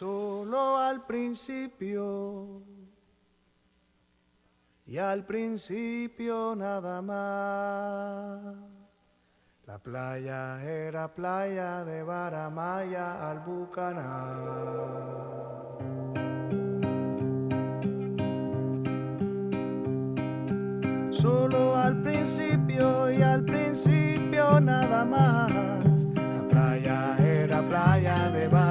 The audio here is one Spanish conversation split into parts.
solo al principio. Y al principio nada más. La playa era playa de Baramaya al Bucaná. Solo al principio y al principio nada más. La playa era playa de Baramaya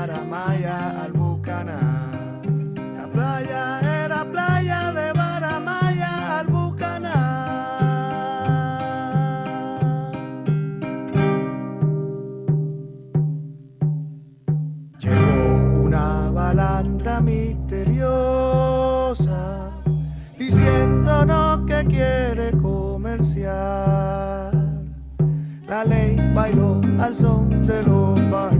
La ley bailó al son de los barriles,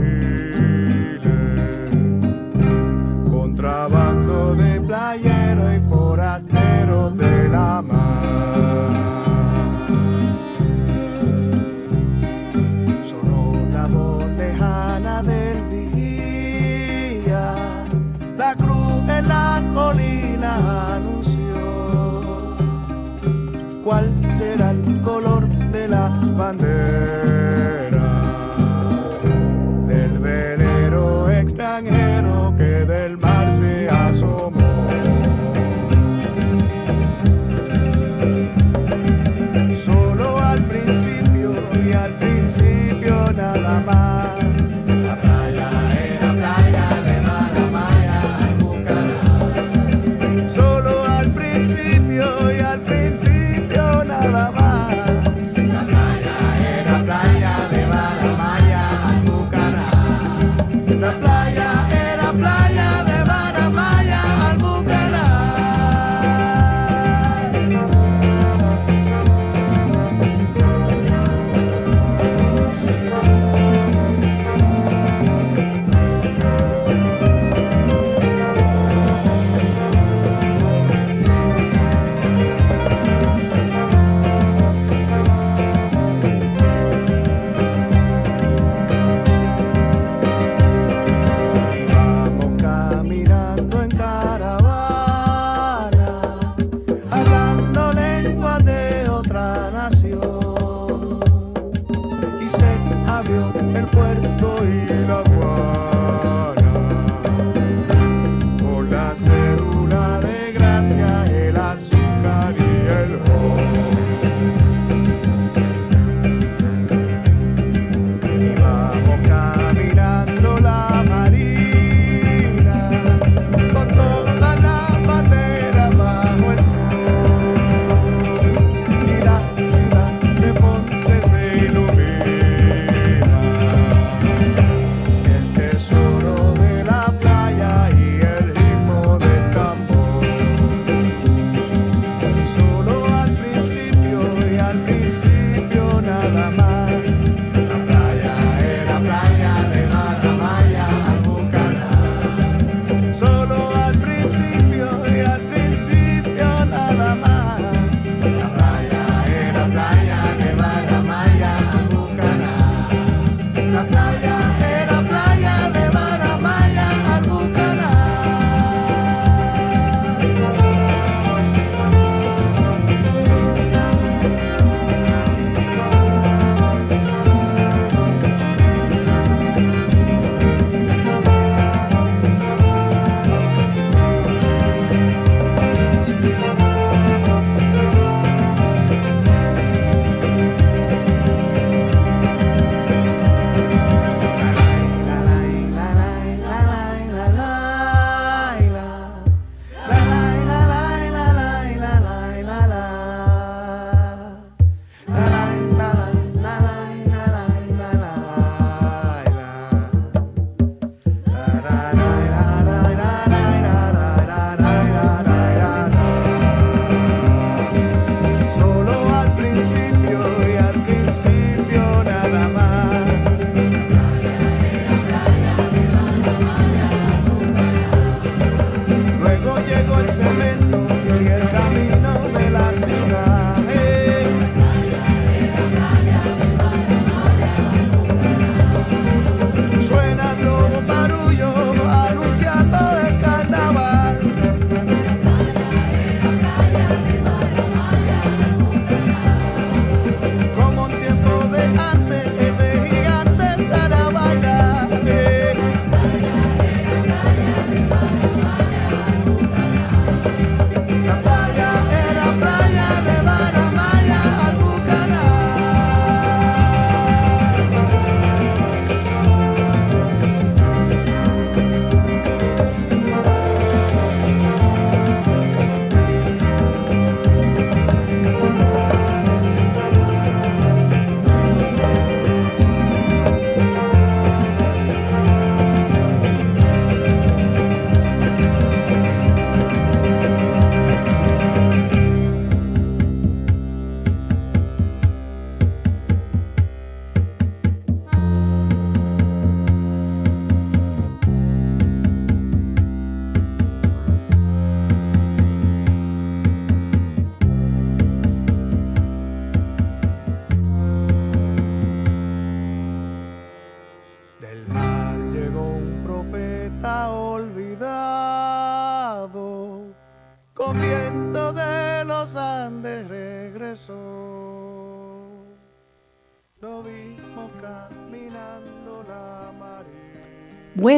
la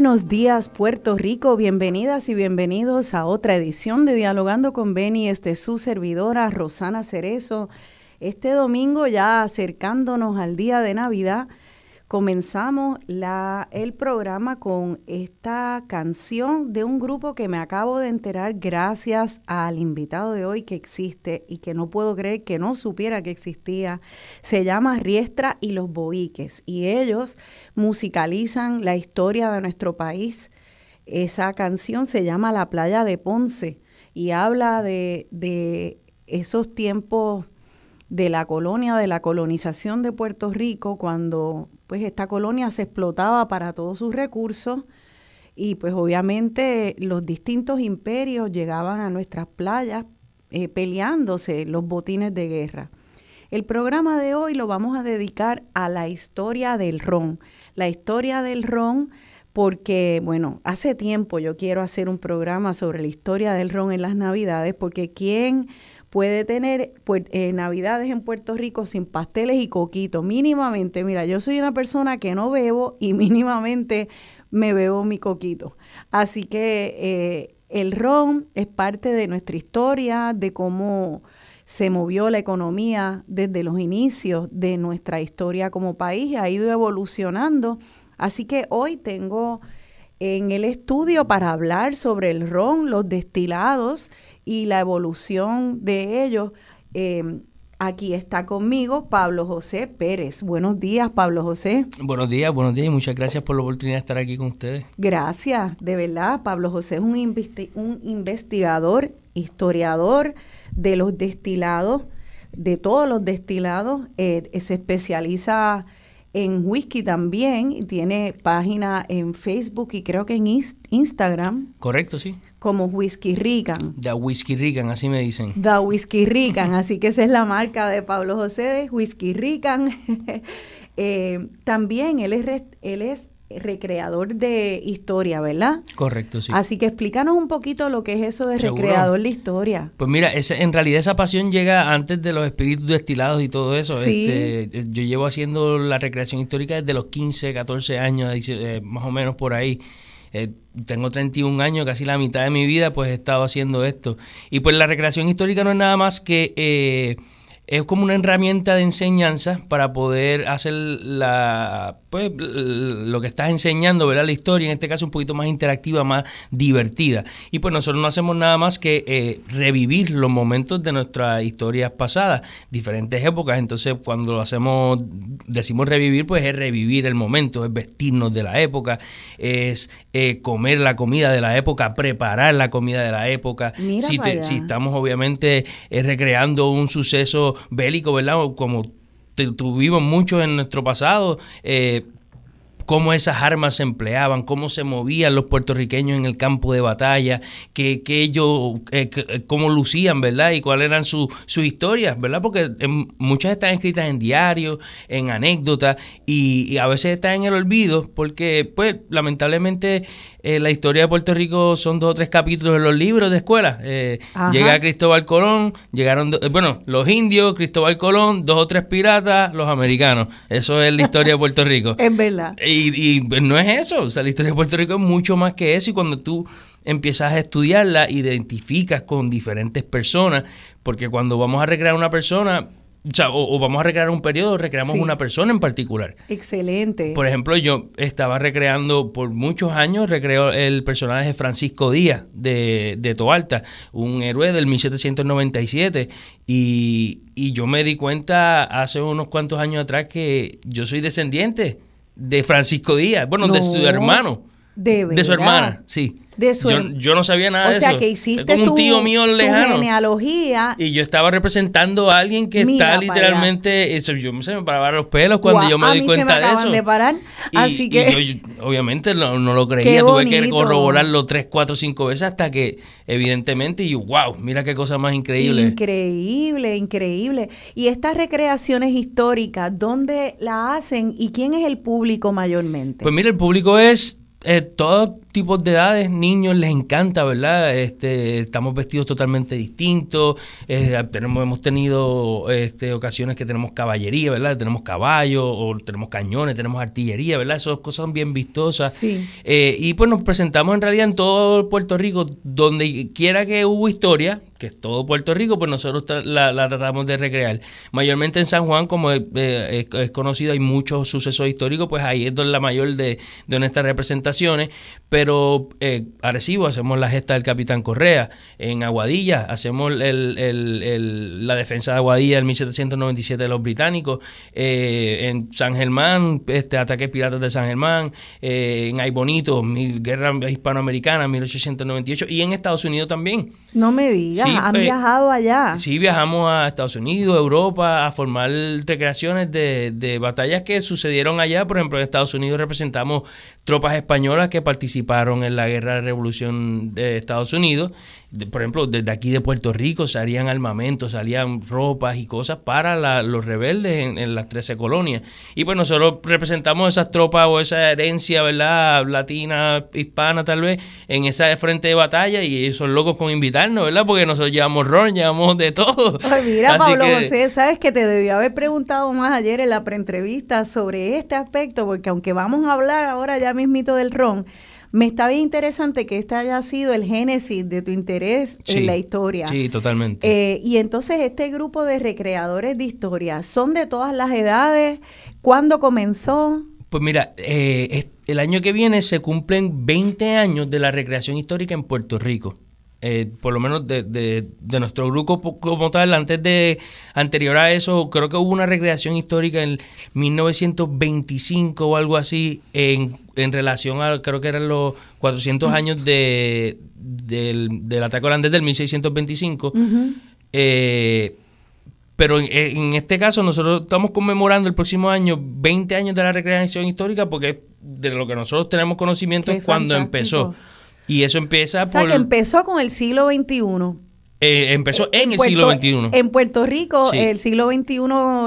Buenos días Puerto Rico, bienvenidas y bienvenidos a otra edición de Dialogando con Beni, este es su servidora Rosana Cerezo. Este domingo ya acercándonos al día de Navidad, comenzamos la, el programa con esta canción de un grupo que me acabo de enterar gracias al invitado de hoy que existe y que no puedo creer que no supiera que existía. Se llama Riestra y los Boiques y ellos musicalizan la historia de nuestro país. Esa canción se llama La playa de Ponce y habla de, de esos tiempos de la colonia, de la colonización de Puerto Rico, cuando pues esta colonia se explotaba para todos sus recursos y pues obviamente los distintos imperios llegaban a nuestras playas eh, peleándose los botines de guerra. El programa de hoy lo vamos a dedicar a la historia del ron. La historia del ron porque, bueno, hace tiempo yo quiero hacer un programa sobre la historia del ron en las Navidades, porque ¿quién puede tener pues, eh, navidades en Puerto Rico sin pasteles y coquitos, mínimamente. Mira, yo soy una persona que no bebo y mínimamente me bebo mi coquito. Así que eh, el ron es parte de nuestra historia, de cómo se movió la economía desde los inicios de nuestra historia como país, ha ido evolucionando. Así que hoy tengo en el estudio para hablar sobre el ron, los destilados, y la evolución de ellos. Em, aquí está conmigo Pablo José Pérez. Buenos días, Pablo José. Buenos días, buenos días y muchas gracias por la oportunidad de estar aquí con ustedes. Gracias, de verdad. Pablo José es un, un investigador, historiador de los destilados, de todos los destilados. Eh, se especializa en whisky también, tiene página en Facebook y creo que en Instagram. Correcto, sí. Como Whisky Rican. Da Whisky Rican, así me dicen. Da Whisky Rican, así que esa es la marca de Pablo José de Whisky Rican. Eh, también él es, él es recreador de historia, ¿verdad? Correcto, sí. Así que explícanos un poquito lo que es eso de recreador de historia. Pues mira, ese, en realidad esa pasión llega antes de los espíritus destilados y todo eso. Sí. Este, yo llevo haciendo la recreación histórica desde los 15, 14 años, eh, más o menos por ahí. Eh, tengo 31 años, casi la mitad de mi vida, pues he estado haciendo esto. Y pues la recreación histórica no es nada más que... Eh, es como una herramienta de enseñanza para poder hacer la pues lo que estás enseñando, ¿verdad? La historia, en este caso un poquito más interactiva, más divertida. Y pues nosotros no hacemos nada más que eh, revivir los momentos de nuestras historias pasadas, diferentes épocas. Entonces, cuando lo hacemos, decimos revivir, pues es revivir el momento, es vestirnos de la época, es eh, comer la comida de la época, preparar la comida de la época. si, si estamos obviamente eh, recreando un suceso bélico, ¿verdad? Como tuvimos mucho en nuestro pasado, eh, cómo esas armas se empleaban, cómo se movían los puertorriqueños en el campo de batalla, que, ellos, eh, eh, cómo lucían, ¿verdad? Y cuáles eran sus historias, ¿verdad? Porque muchas están escritas en diarios, en anécdotas, y, a veces están en el olvido, porque, pues, lamentablemente, eh, la historia de Puerto Rico son dos o tres capítulos en los libros de escuela. llega Cristóbal Colón, llegaron, bueno, los indios, Cristóbal Colón, dos o tres piratas, los americanos. Eso es la historia de Puerto Rico. es verdad. Y, pues, no es eso, o sea, la historia de Puerto Rico es mucho más que eso y cuando tú empiezas a estudiarla, identificas con diferentes personas, porque cuando vamos a recrear una persona, o, sea, o, vamos a recrear un periodo, recreamos una persona en particular. Excelente. Por ejemplo, yo estaba recreando por muchos años, recreo el personaje de Francisco Díaz de, de Toalta, un héroe del 1797. Y, y yo me di cuenta hace unos cuantos años atrás que yo soy descendiente de Francisco Díaz, bueno, de su hermano. De, de su hermana, sí yo, no sabía nada de eso. O sea, que hiciste como un tío mío lejano. genealogía. Y yo estaba representando a alguien que está literalmente. Eso, yo se me paraban los pelos cuando yo me di cuenta de eso. de parar. así que. yo, obviamente no, lo creía. Tuve que corroborarlo tres, cuatro, cinco veces hasta que, evidentemente, y wow, mira qué cosa más increíble. Increíble, increíble. Y estas recreaciones históricas, ¿dónde la hacen y quién es el público mayormente? Pues mira, el público es eh, todo tipos de edades, niños les encanta, ¿verdad? Este, estamos vestidos totalmente distintos, eh, tenemos, hemos tenido este, ocasiones que tenemos caballería, ¿verdad? Tenemos caballos, o tenemos cañones, tenemos artillería, ¿verdad? Esas cosas son bien vistosas. Sí. Eh, y pues nos presentamos en realidad en todo Puerto Rico, donde quiera que hubo historia, que es todo Puerto Rico, pues nosotros la, la tratamos de recrear. Mayormente en San Juan, como es, eh, es- es conocido, hay muchos sucesos históricos, pues ahí es donde la mayor de, de nuestras representaciones. Pero eh, Arecibo hacemos la gesta del Capitán Correa, en Aguadilla hacemos el- el- el- la defensa de Aguadilla en 1797 de los británicos, eh, en San Germán, este ataques piratas de San Germán, eh, en Ay Bonito, mi- guerra hispanoamericana, 1898, y en Estados Unidos también. No me digas, Sí, han eh, viajado allá. Sí, viajamos a Estados Unidos, Europa, a formar recreaciones de, de batallas que sucedieron allá. Por ejemplo, en Estados Unidos representamos tropas españolas que participaron en la guerra de revolución de Estados Unidos. De- por ejemplo, desde aquí de Puerto Rico salían armamentos, salían ropas y cosas para la- los rebeldes en, en las 13 colonias. Y pues nosotros representamos esas tropas o esa herencia, ¿verdad? Latina, hispana tal vez, en esa frente de batalla y ellos son locos con invitarnos, ¿verdad? Porque nosotros llevamos ron, llevamos de todo. Ay, mira, Así Pablo que- José, sabes que te debí haber preguntado más ayer en la preentrevista sobre este aspecto, porque aunque vamos a hablar ahora ya mismito del ron, me está bien interesante que este haya sido el génesis de tu interés Sí, en la historia. Sí, totalmente. Eh, y entonces este grupo de recreadores de historia, ¿son de todas las edades? ¿Cuándo comenzó? Pues mira, eh, el año que viene se cumplen 20 años de la recreación histórica en Puerto Rico. Eh, por lo menos de, de- de nuestro grupo po- como tal, antes de, anterior a eso, creo que hubo una recreación histórica en 1925 o algo así, en, en relación a, creo que eran los 400 años de, del, del ataque holandés del 1625. Eh, pero en, en este caso nosotros estamos conmemorando el próximo año 20 años de la recreación histórica porque de lo que nosotros tenemos conocimiento Qué es cuando fantástico. empezó. Y eso empieza O sea, por... que empezó con el siglo XXI. eh, empezó en, el Puerto- siglo XXI. En Puerto Rico, Sí. el siglo XXI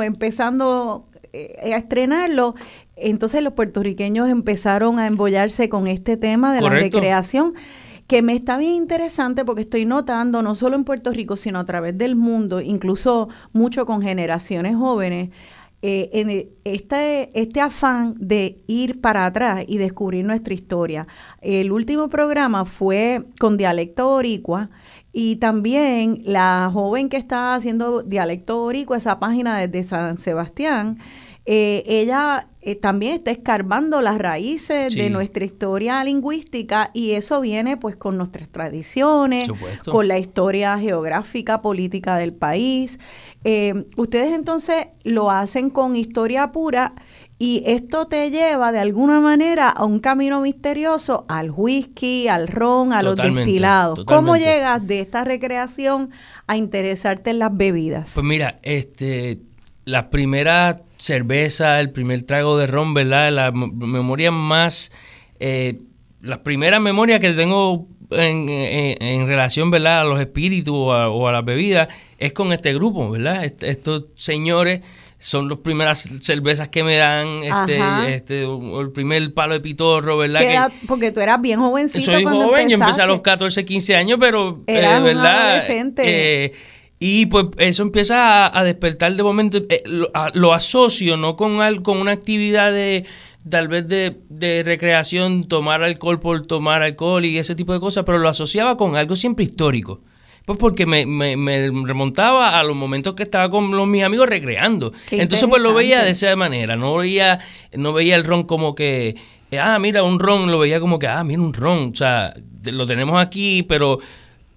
empezando eh, a estrenarlo, entonces los puertorriqueños empezaron a embollarse con este tema de la recreación que me está bien interesante porque estoy notando no solo en Puerto Rico, sino a través del mundo, incluso mucho con generaciones jóvenes, eh, en e- este, este afán de ir para atrás y descubrir nuestra historia. El último programa fue con dialecto boricua y también la joven que está haciendo dialecto boricua, esa página desde San Sebastián, eh, ella eh, también está escarbando las raíces Sí. de nuestra historia lingüística y eso viene pues con nuestras tradiciones, con la historia geográfica, política del país. Eh, ustedes entonces lo hacen con historia pura y esto te lleva de alguna manera a un camino misterioso al whisky, al ron, a los Totalmente, destilados. ¿Cómo llegas de esta recreación a interesarte en las bebidas? Pues mira, este, la primera cerveza, el primer trago de ron, ¿verdad? La memoria más, eh, las primeras memorias que tengo en, en- en relación, ¿verdad? A los espíritus o a, o a las bebidas es con este grupo, ¿verdad? Est- estos señores son las primeras cervezas que me dan, este, este, el primer palo de pitorro, ¿verdad? ¿Qué Que- porque tú eras bien jovencito soy cuando joven, yo empecé a empezaste. los 14, 15 años, pero Eras eh, un ¿verdad? adolescente. Eh, y pues eso empieza a, a despertar de momento. eh, lo, a- lo asocio, ¿no? Con, al- con una actividad de tal vez de, de recreación, tomar alcohol por tomar alcohol y ese tipo de cosas, pero lo asociaba con algo siempre histórico. Pues porque me, me- me remontaba a los momentos que estaba con los, mis amigos recreando. Qué Entonces pues lo veía de esa manera, no veía, no veía el ron como que, eh, ah, mira, un ron, lo veía como que, ah, mira, un ron, o sea, lo tenemos aquí, pero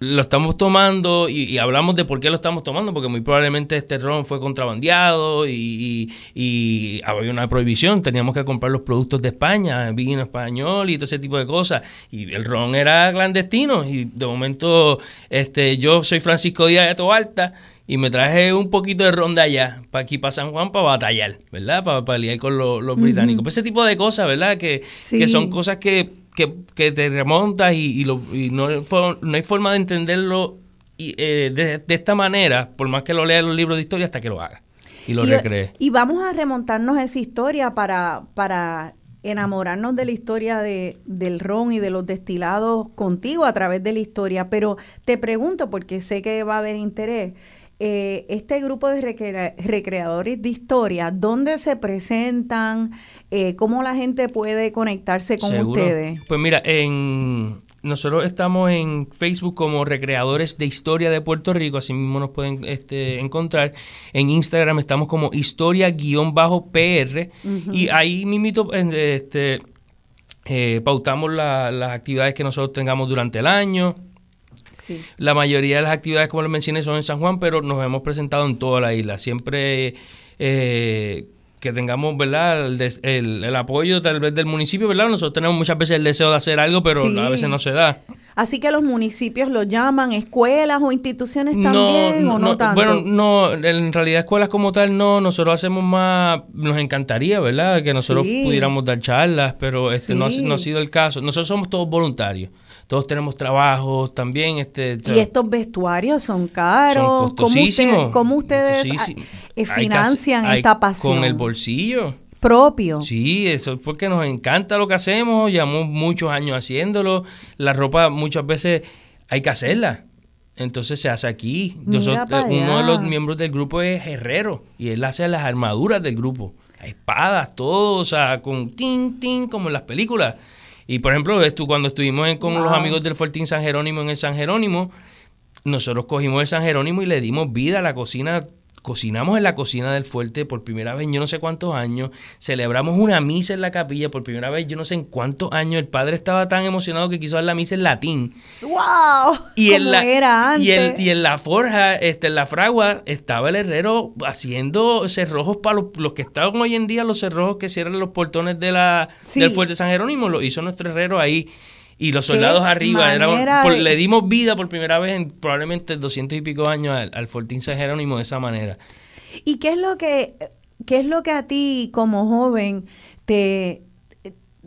lo estamos tomando y, y hablamos de por qué lo estamos tomando, porque muy probablemente este ron fue contrabandeado y, y- y había una prohibición, teníamos que comprar los productos de España, vino español y todo ese tipo de cosas, y el ron era clandestino, y de momento este yo soy Francisco Díaz de Toalta, y me traje un poquito de ron de allá, para aquí, para San Juan, para batallar, ¿verdad? Para, lidiar con los, los británicos. Pues ese tipo de cosas, ¿verdad? Que, Sí. que son cosas que, que, que te remontas y, y lo- y no, no hay forma de entenderlo y, eh, de, de esta manera, por más que lo leas en los libros de historia, hasta que lo hagas y lo recrees. y vamos a remontarnos a esa historia para, para enamorarnos de la historia de, del ron y de los destilados contigo a través de la historia, pero te pregunto, porque sé que va a haber interés, eh, este grupo de recreadores de historia, ¿dónde se presentan? Eh, ¿Cómo la gente puede conectarse con ustedes? Pues mira, en, nosotros estamos en Facebook como Recreadores de Historia de Puerto Rico, así mismo nos pueden este, encontrar. En Instagram estamos como historia-pr y ahí mismito este, eh, pautamos las actividades que nosotros tengamos durante el año la mayoría de las actividades, como les mencioné, son en San Juan, pero nos hemos presentado en toda la isla. Siempre eh, que tengamos, ¿verdad? El, apoyo tal vez del municipio, ¿verdad? Nosotros tenemos muchas veces el deseo de hacer algo, pero a veces no se da. Así que los municipios lo llaman escuelas o instituciones también, no, ¿o no, tanto? Bueno, no, en realidad escuelas como tal no, nosotros hacemos más, nos encantaría, ¿verdad? Que nosotros pudiéramos dar charlas, pero este no, no ha sido el caso. Nosotros somos todos voluntarios todos tenemos trabajos también. Este, y estos vestuarios son caros. Son costosísimos. ¿Cómo, ustedes eh, financian esta pasión? Con el bolsillo. Propio. Sí, eso es porque nos encanta lo que hacemos, llevamos muchos años haciéndolo. La ropa muchas veces hay que hacerla. Entonces se hace aquí. uno de los miembros del grupo es herrero y él hace las armaduras del grupo. Espadas, todo, o sea, con tin, tin, como en las películas. Y por ejemplo, ves tú, cuando estuvimos con los amigos del Fortín San Jerónimo en el San Jerónimo, nosotros cogimos el San Jerónimo y le dimos vida a la cocina cocinamos en la cocina del fuerte por primera vez yo no sé cuántos años, celebramos una misa en la capilla por primera vez yo no sé en cuántos años, el padre estaba tan emocionado que quiso dar la misa en latín. ¡Wow! Y en la, era antes. Y, en la forja, este, en la fragua, estaba el herrero haciendo cerrojos para los, que estaban hoy en día, los cerrojos que cierran los portones de la, del fuerte San Jerónimo, lo hizo nuestro herrero ahí y los soldados arriba. le dimos vida por primera vez en probablemente 200 y pico años al, Fortín San Jerónimo de esa manera. ¿Y qué es lo que, qué es lo que a ti como joven te,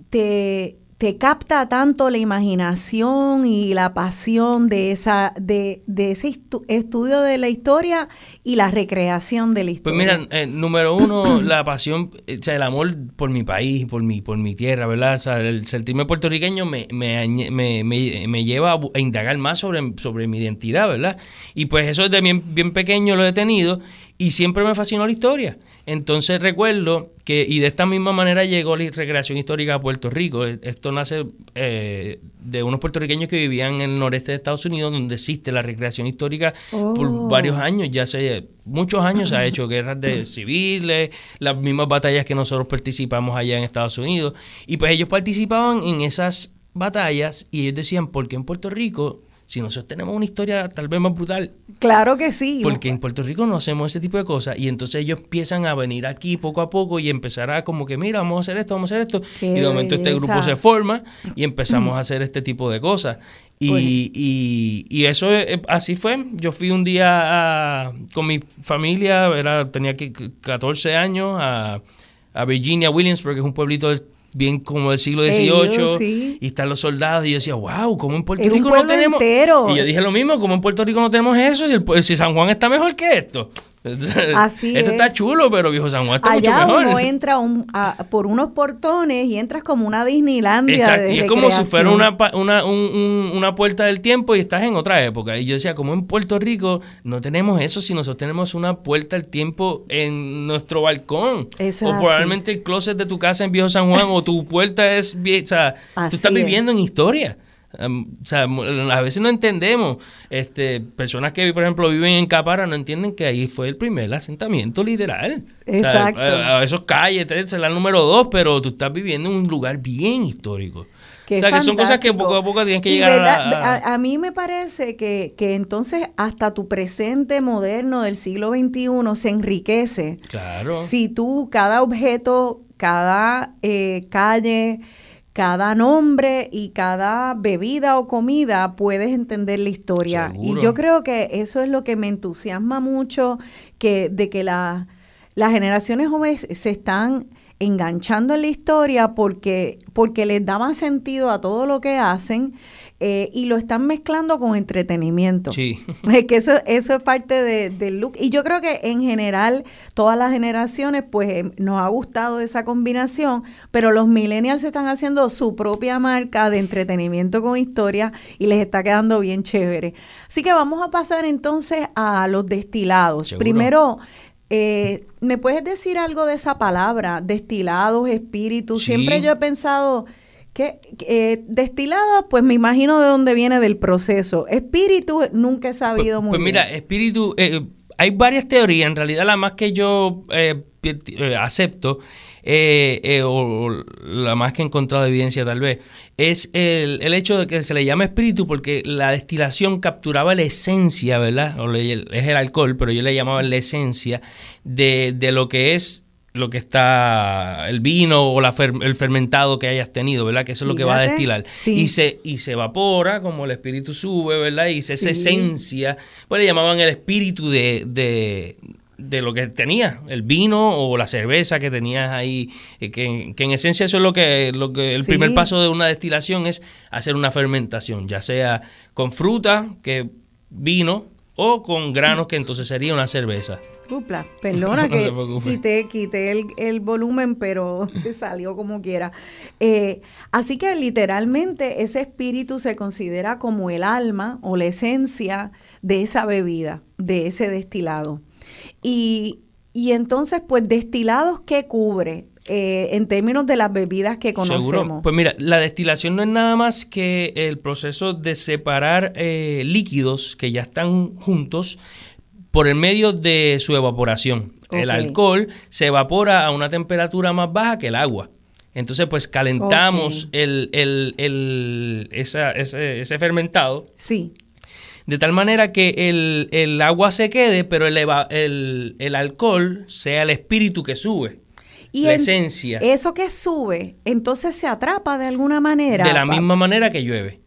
te, te capta tanto la imaginación y la pasión de esa de, de ese estudio de la historia y la recreación de la pues historia. Pues mira, eh, número uno, la pasión, eh, o sea, el amor por mi país, por mi, por mi tierra, ¿verdad? O sea, el sentirme puertorriqueño me, me, me, me, lleva a indagar más sobre, sobre mi identidad, ¿verdad? Y pues eso desde bien, bien pequeño lo he tenido y siempre me fascinó la historia. Entonces recuerdo que, y de esta misma manera llegó la recreación histórica a Puerto Rico. E, esto nace eh, de unos puertorriqueños que vivían en el noreste de Estados Unidos, donde existe la recreación histórica por oh. varios años, ya hace muchos años se ha hecho guerras de civiles, las mismas batallas que nosotros participamos allá en Estados Unidos. Y pues ellos participaban en esas batallas y ellos decían, ¿por qué en Puerto Rico si nosotros tenemos una historia tal vez más brutal. Claro que sí. Porque en Puerto Rico no hacemos ese tipo de cosas y entonces ellos empiezan a venir aquí poco a poco y empezar a como que, mira, vamos a hacer esto, vamos a hacer esto. y de momento este grupo se forma y empezamos a hacer este tipo de cosas. Y, pues y, y, eso así fue. Yo fui un día con mi familia, era, tenía 14 años, a, a Virginia Williamsburg, que es un pueblito del bien como del siglo XVIII, y están los soldados, y yo decía, wow, ¿cómo en Puerto Rico no tenemos? Y yo dije lo mismo, ¿cómo en Puerto Rico no tenemos eso? si San Juan está mejor que esto. Así Esto está chulo, pero viejo San Juan está mucho mejor. uno entra por unos portones y entras como una Disneylandia Exacto, y es como si fuera una, una, una puerta del tiempo y estás en otra época. Y yo decía, como en Puerto Rico no tenemos eso si nosotros tenemos una puerta del tiempo en nuestro balcón. Eso o probablemente el closet de tu casa en Viejo San Juan o tu puerta es... O sea, tú estás viviendo en historia. O sea, a veces no entendemos. Este, personas que, por ejemplo, viven en Capara no entienden que ahí fue el primer asentamiento literal. Exacto. a, esos calles, es la número dos, pero tú estás viviendo en un lugar bien histórico. o sea, que son cosas que poco a poco tienen que llegar a, a, mí me parece que, que entonces hasta tu presente moderno del siglo XXI se enriquece. Claro. Si tú, cada objeto, cada eh, calle, cada nombre y cada bebida o comida puedes entender la historia. Y yo creo que eso es lo que me entusiasma mucho, que de que la las generaciones jóvenes se están enganchando en la historia porque, porque les da más sentido a todo lo que hacen eh, y lo están mezclando con entretenimiento. Sí. Es que eso, eso es parte del look. Y yo creo que en general, todas las generaciones, pues eh, nos ha gustado esa combinación, pero los millennials están haciendo su propia marca de entretenimiento con historia y les está quedando bien chévere. Así que vamos a pasar entonces a los destilados. Primero, eh, ¿Me puedes decir algo de esa palabra? Destilados, espíritus. Siempre yo he pensado que eh, destilados, pues me imagino de dónde viene del proceso. Espíritu, nunca he sabido pues, muy pues bien. mira, espíritu, eh, hay varias teorías. En realidad, la más que yo eh, acepto eh, eh, o, la más que he encontrado evidencia tal vez, es el, el, hecho de que se le llama espíritu porque la destilación capturaba la esencia, ¿verdad? O le, es el alcohol, pero yo le llamaba la esencia de, de lo que es lo que está el vino o la fer, el fermentado que hayas tenido, ¿verdad? Que eso es lo que va a destilar. Sí. Y se y se evapora como el espíritu sube, ¿verdad? Y esa Sí. esencia, pues le llamaban el espíritu de, de, de lo que tenía, el vino o la cerveza que tenías ahí, eh, que, que en esencia eso es lo que, lo que el Sí. primer paso de una destilación es hacer una fermentación, ya sea con fruta, que vino, o con granos, que entonces sería una cerveza. Cupla, perdona que quité, quité el, el volumen, pero salió como quiera. Eh, así que literalmente ese espíritu se considera como el alma o la esencia de esa bebida, de ese destilado. Y, y entonces, pues, destilados, ¿qué cubre? Eh, en términos de las bebidas que conocemos. Seguro. Pues mira, la destilación no es nada más que el proceso de separar eh, líquidos que ya están juntos por el medio de su evaporación. El alcohol se evapora a una temperatura más baja que el agua. Entonces, pues calentamos el, el- el- esa- ese, ese fermentado Sí. De tal manera que el, el agua se quede, pero el, el- el alcohol sea el espíritu que sube. Y la en- esencia. Eso que sube, entonces se atrapa de alguna manera. De la misma manera que llueve.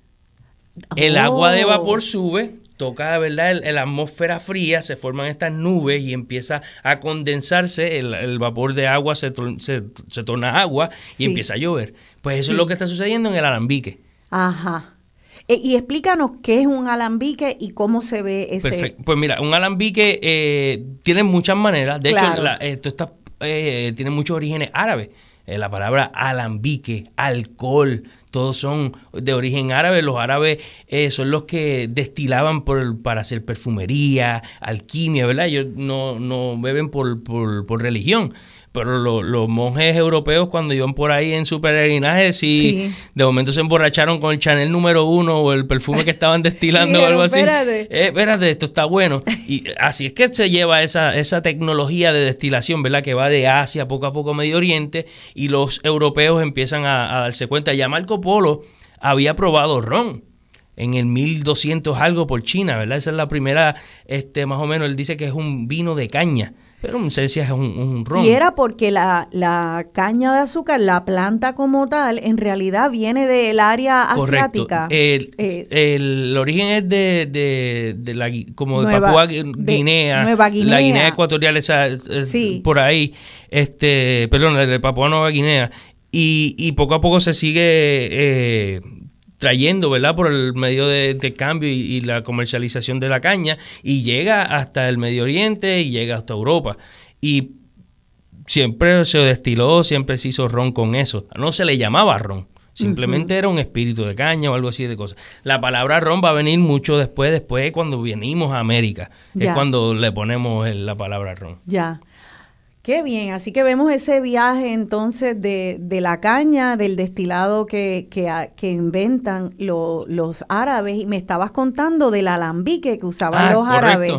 El Oh. agua de vapor sube, toca ¿verdad? La atmósfera fría, se forman estas nubes y empieza a condensarse, el, el vapor de agua se, se, se torna agua y Sí. empieza a llover. Pues eso Sí. es lo que está sucediendo en el alambique. Ajá. E- y explícanos qué es un alambique y cómo se ve ese. Perfecto. Pues mira, un alambique eh, tiene muchas maneras. De Claro. hecho, la- esto está, eh, tiene muchos orígenes árabes. Eh, la palabra alambique, alcohol, todos son de origen árabe. Los árabes eh, son los que destilaban por, para hacer perfumería, alquimia, ¿verdad? Ellos no, no beben por, por, por religión. Pero lo- los monjes europeos cuando iban por ahí en su peregrinaje, sí, Sí. de momento se emborracharon con el Chanel número uno o el perfume que estaban destilando o algo así. "Espérate". Eh, espérate, esto está bueno. Y así es que se lleva esa, esa tecnología de destilación, ¿verdad? Que va de Asia poco a poco a Medio Oriente y los europeos empiezan a, a darse cuenta. Ya Marco Polo había probado ron en el 1200 algo por China, ¿verdad? Esa es la primera, este, más o menos, él dice que es un vino de caña, pero en esencia es un, un ron. Y era porque la, la caña de azúcar, la planta como tal, en realidad viene del área asiática. El, Eh, el- el origen es de, de, de la como de de Guinea, Nueva la Guinea. Guinea ecuatorial, esa, es- Sí. por ahí, este, perdón, de Papúa Nueva Guinea, y, y poco a poco se sigue eh, trayendo, ¿verdad? Por el medio de, de cambio y, y la comercialización de la caña, y llega hasta el Medio Oriente y llega hasta Europa. Y siempre se destiló, siempre se hizo ron con eso. No se le llamaba ron. Simplemente era un espíritu de caña o algo así de cosas. La palabra ron va a venir mucho después, después cuando venimos a América. Es cuando le ponemos el- la palabra ron. Ya. Qué bien, así que vemos ese viaje entonces de, de la caña, del destilado que, que, a- que inventan lo- los árabes. Y me estabas contando del alambique que usaban Ah, los árabes.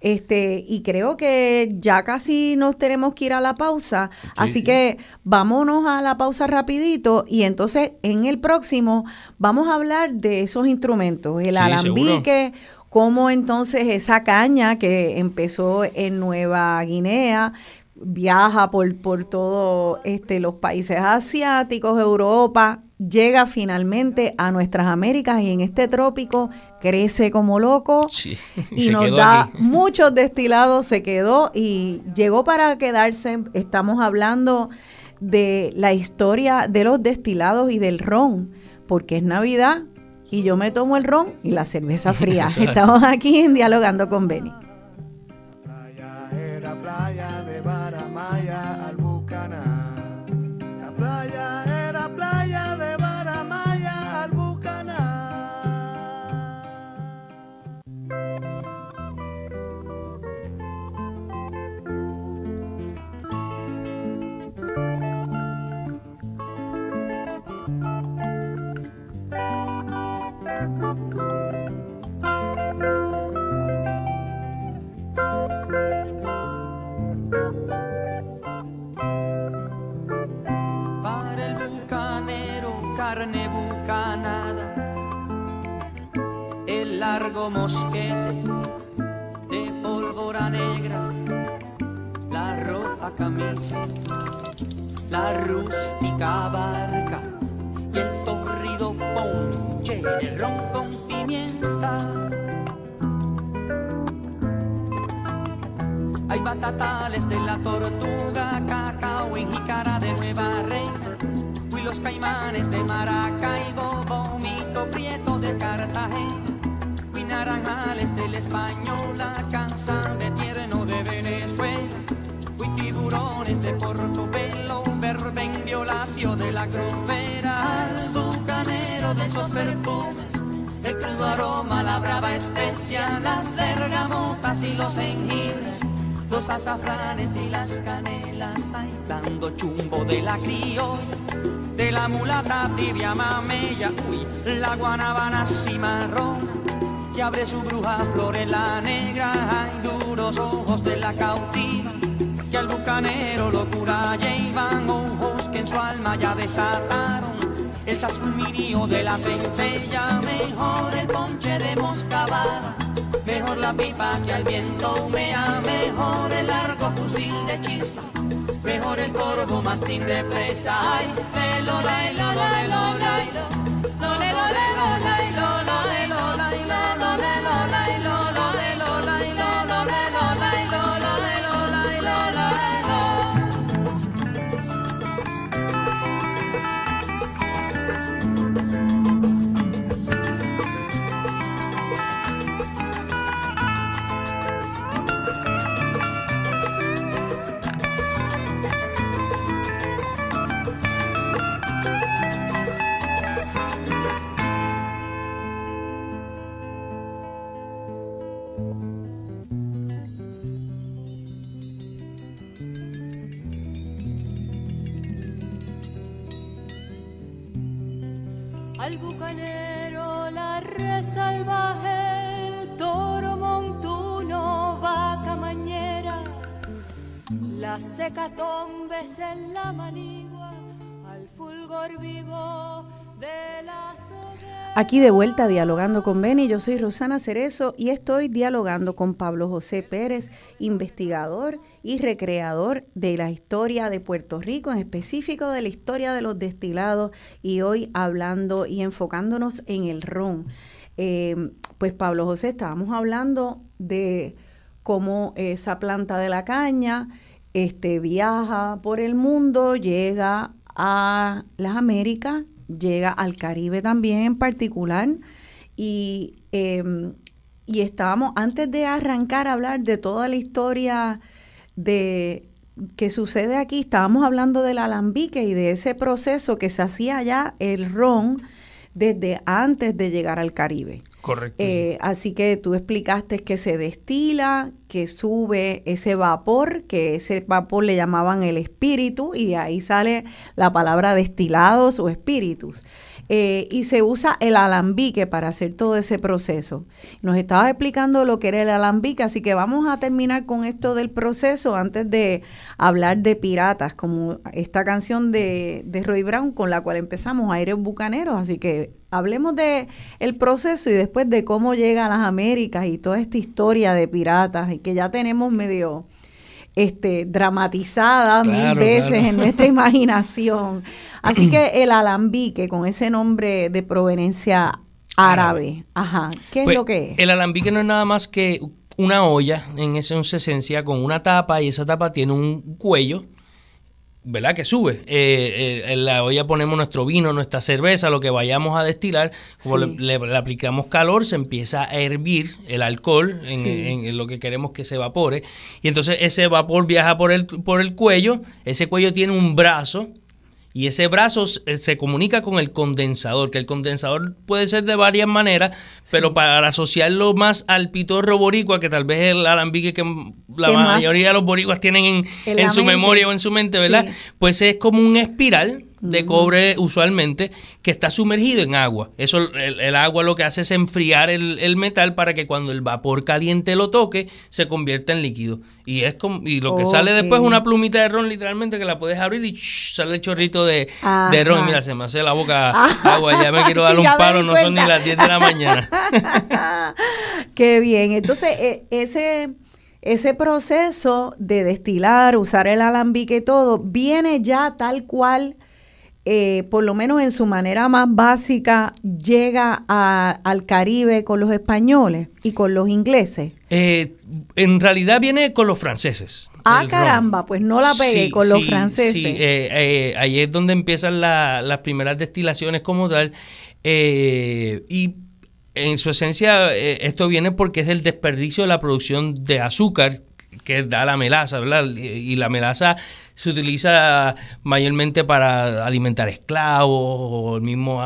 Este, y creo que ya casi nos tenemos que ir a la pausa. así que vámonos a la pausa rapidito. Y entonces en el próximo vamos a hablar de esos instrumentos. El Sí, alambique, cómo entonces esa caña que empezó en Nueva Guinea viaja por, por todos este, los países asiáticos, Europa, llega finalmente a nuestras Américas y en este trópico crece como loco y, nos da muchos destilados, se quedó y llegó para quedarse. Estamos hablando de la historia de los destilados y del ron, porque es Navidad y yo me tomo el ron y la cerveza fría. Estamos aquí en Dialogando con Benny. Largo mosquete de pólvora negra, la roja camisa, la rústica barca y el torrido ponche de ron con pimienta. Hay batatales de la tortuga, cacao en jícara de Nueva Reina, y los caimanes de Maracaibo, vómito prieto de Cartagena naranjales del español, la cansa de tierno de Venezuela, y tiburones de Portobelo, verben violacio de la cruzera, al bucanero de esos perfumes, el crudo aroma, la brava especia, las bergamotas y los jengibres, los azafranes y las canelas, ahí dando chumbo de la criolla de la mulata tibia mamella, uy, la guanabana cimarrona que abre su bruja flor en la negra, hay duros ojos de la cautiva, que al bucanero locura llevan. Ojos que en su alma ya desataron el fulminio de la centella, mejor el ponche de moscabada, mejor la pipa que al viento humea, mejor el largo fusil de chispa, mejor el corvo mastín de presa, ay, lola, lola, lola, hecatombes en la manigua, al fulgor vivo de Aquí de vuelta dialogando con Beni, yo soy Rosana Cerezo y estoy dialogando con Pablo José Pérez, investigador y recreador de la historia de Puerto Rico, en específico de la historia de los destilados y hoy hablando y enfocándonos en el ron. Eh, pues Pablo José, estábamos hablando de cómo esa planta de la caña este, viaja por el mundo, llega a las Américas, llega al Caribe también en particular. Y, em, y estábamos, antes de arrancar a hablar de toda la historia de que sucede aquí, estábamos hablando del alambique y de ese proceso que se hacía allá el ron desde antes de llegar al Caribe. Correcto. Eh, así que tú explicaste que se destila, que sube ese vapor, que ese vapor le llamaban el espíritu, y de ahí sale la palabra destilados o espíritus. Eh, y se usa el alambique para hacer todo ese proceso. Nos estabas explicando lo que era el alambique, así que vamos a terminar con esto del proceso antes de hablar de piratas, como esta canción de, de Roy Brown con la cual empezamos, Aires Bucaneros, así que hablemos de el proceso y después de cómo llega a las Américas y toda esta historia de piratas y que ya tenemos medio este, dramatizada mil veces en nuestra imaginación. Así que el alambique, con ese nombre de proveniencia árabe, ajá, ¿qué es Pues, lo que es? El alambique no es nada más que una olla en esa esencia con una tapa y esa tapa tiene un cuello, ¿verdad? Que sube. Eh, eh, en la olla ponemos nuestro vino, nuestra cerveza, lo que vayamos a destilar. Como Sí. le, le- le aplicamos calor, se empieza a hervir el alcohol en, Sí. en- en lo que queremos que se evapore. Y entonces ese vapor viaja por el, por el cuello. Ese cuello tiene un brazo. Y ese brazo se se comunica con el condensador, que el condensador puede ser de varias maneras, pero para asociarlo más al pitorro boricua, que tal vez es el alambique que la más- mayoría de los boricuas tienen en, su memoria o en su mente, ¿verdad? Sí. Pues es como un espiral de cobre usualmente que está sumergido en agua. Eso el, el agua lo que hace es enfriar el, el metal para que cuando el vapor caliente lo toque se convierta en líquido. Y es como y lo que sale después es una plumita de ron literalmente que la puedes abrir y sale el chorrito de, de ron. Mira, se me hace la boca Ajá. agua, ya me quiero dar Sí, un di no son ni las 10 de la mañana. Qué bien. Entonces, e- ese, ese proceso de destilar, usar el alambique y todo, viene ya tal cual, eh, por lo menos en su manera más básica, llega a- al Caribe con los españoles y con los ingleses. Eh, en realidad viene con los franceses. Ah, ron. caramba, pues no la pegué con los franceses. Sí, eh, eh, ahí es donde empiezan la- las primeras destilaciones como tal. eh, y en su esencia, esto viene porque es el desperdicio de la producción de azúcar que da la melaza, ¿verdad? Y y la melaza se utiliza mayormente para alimentar esclavos o mismos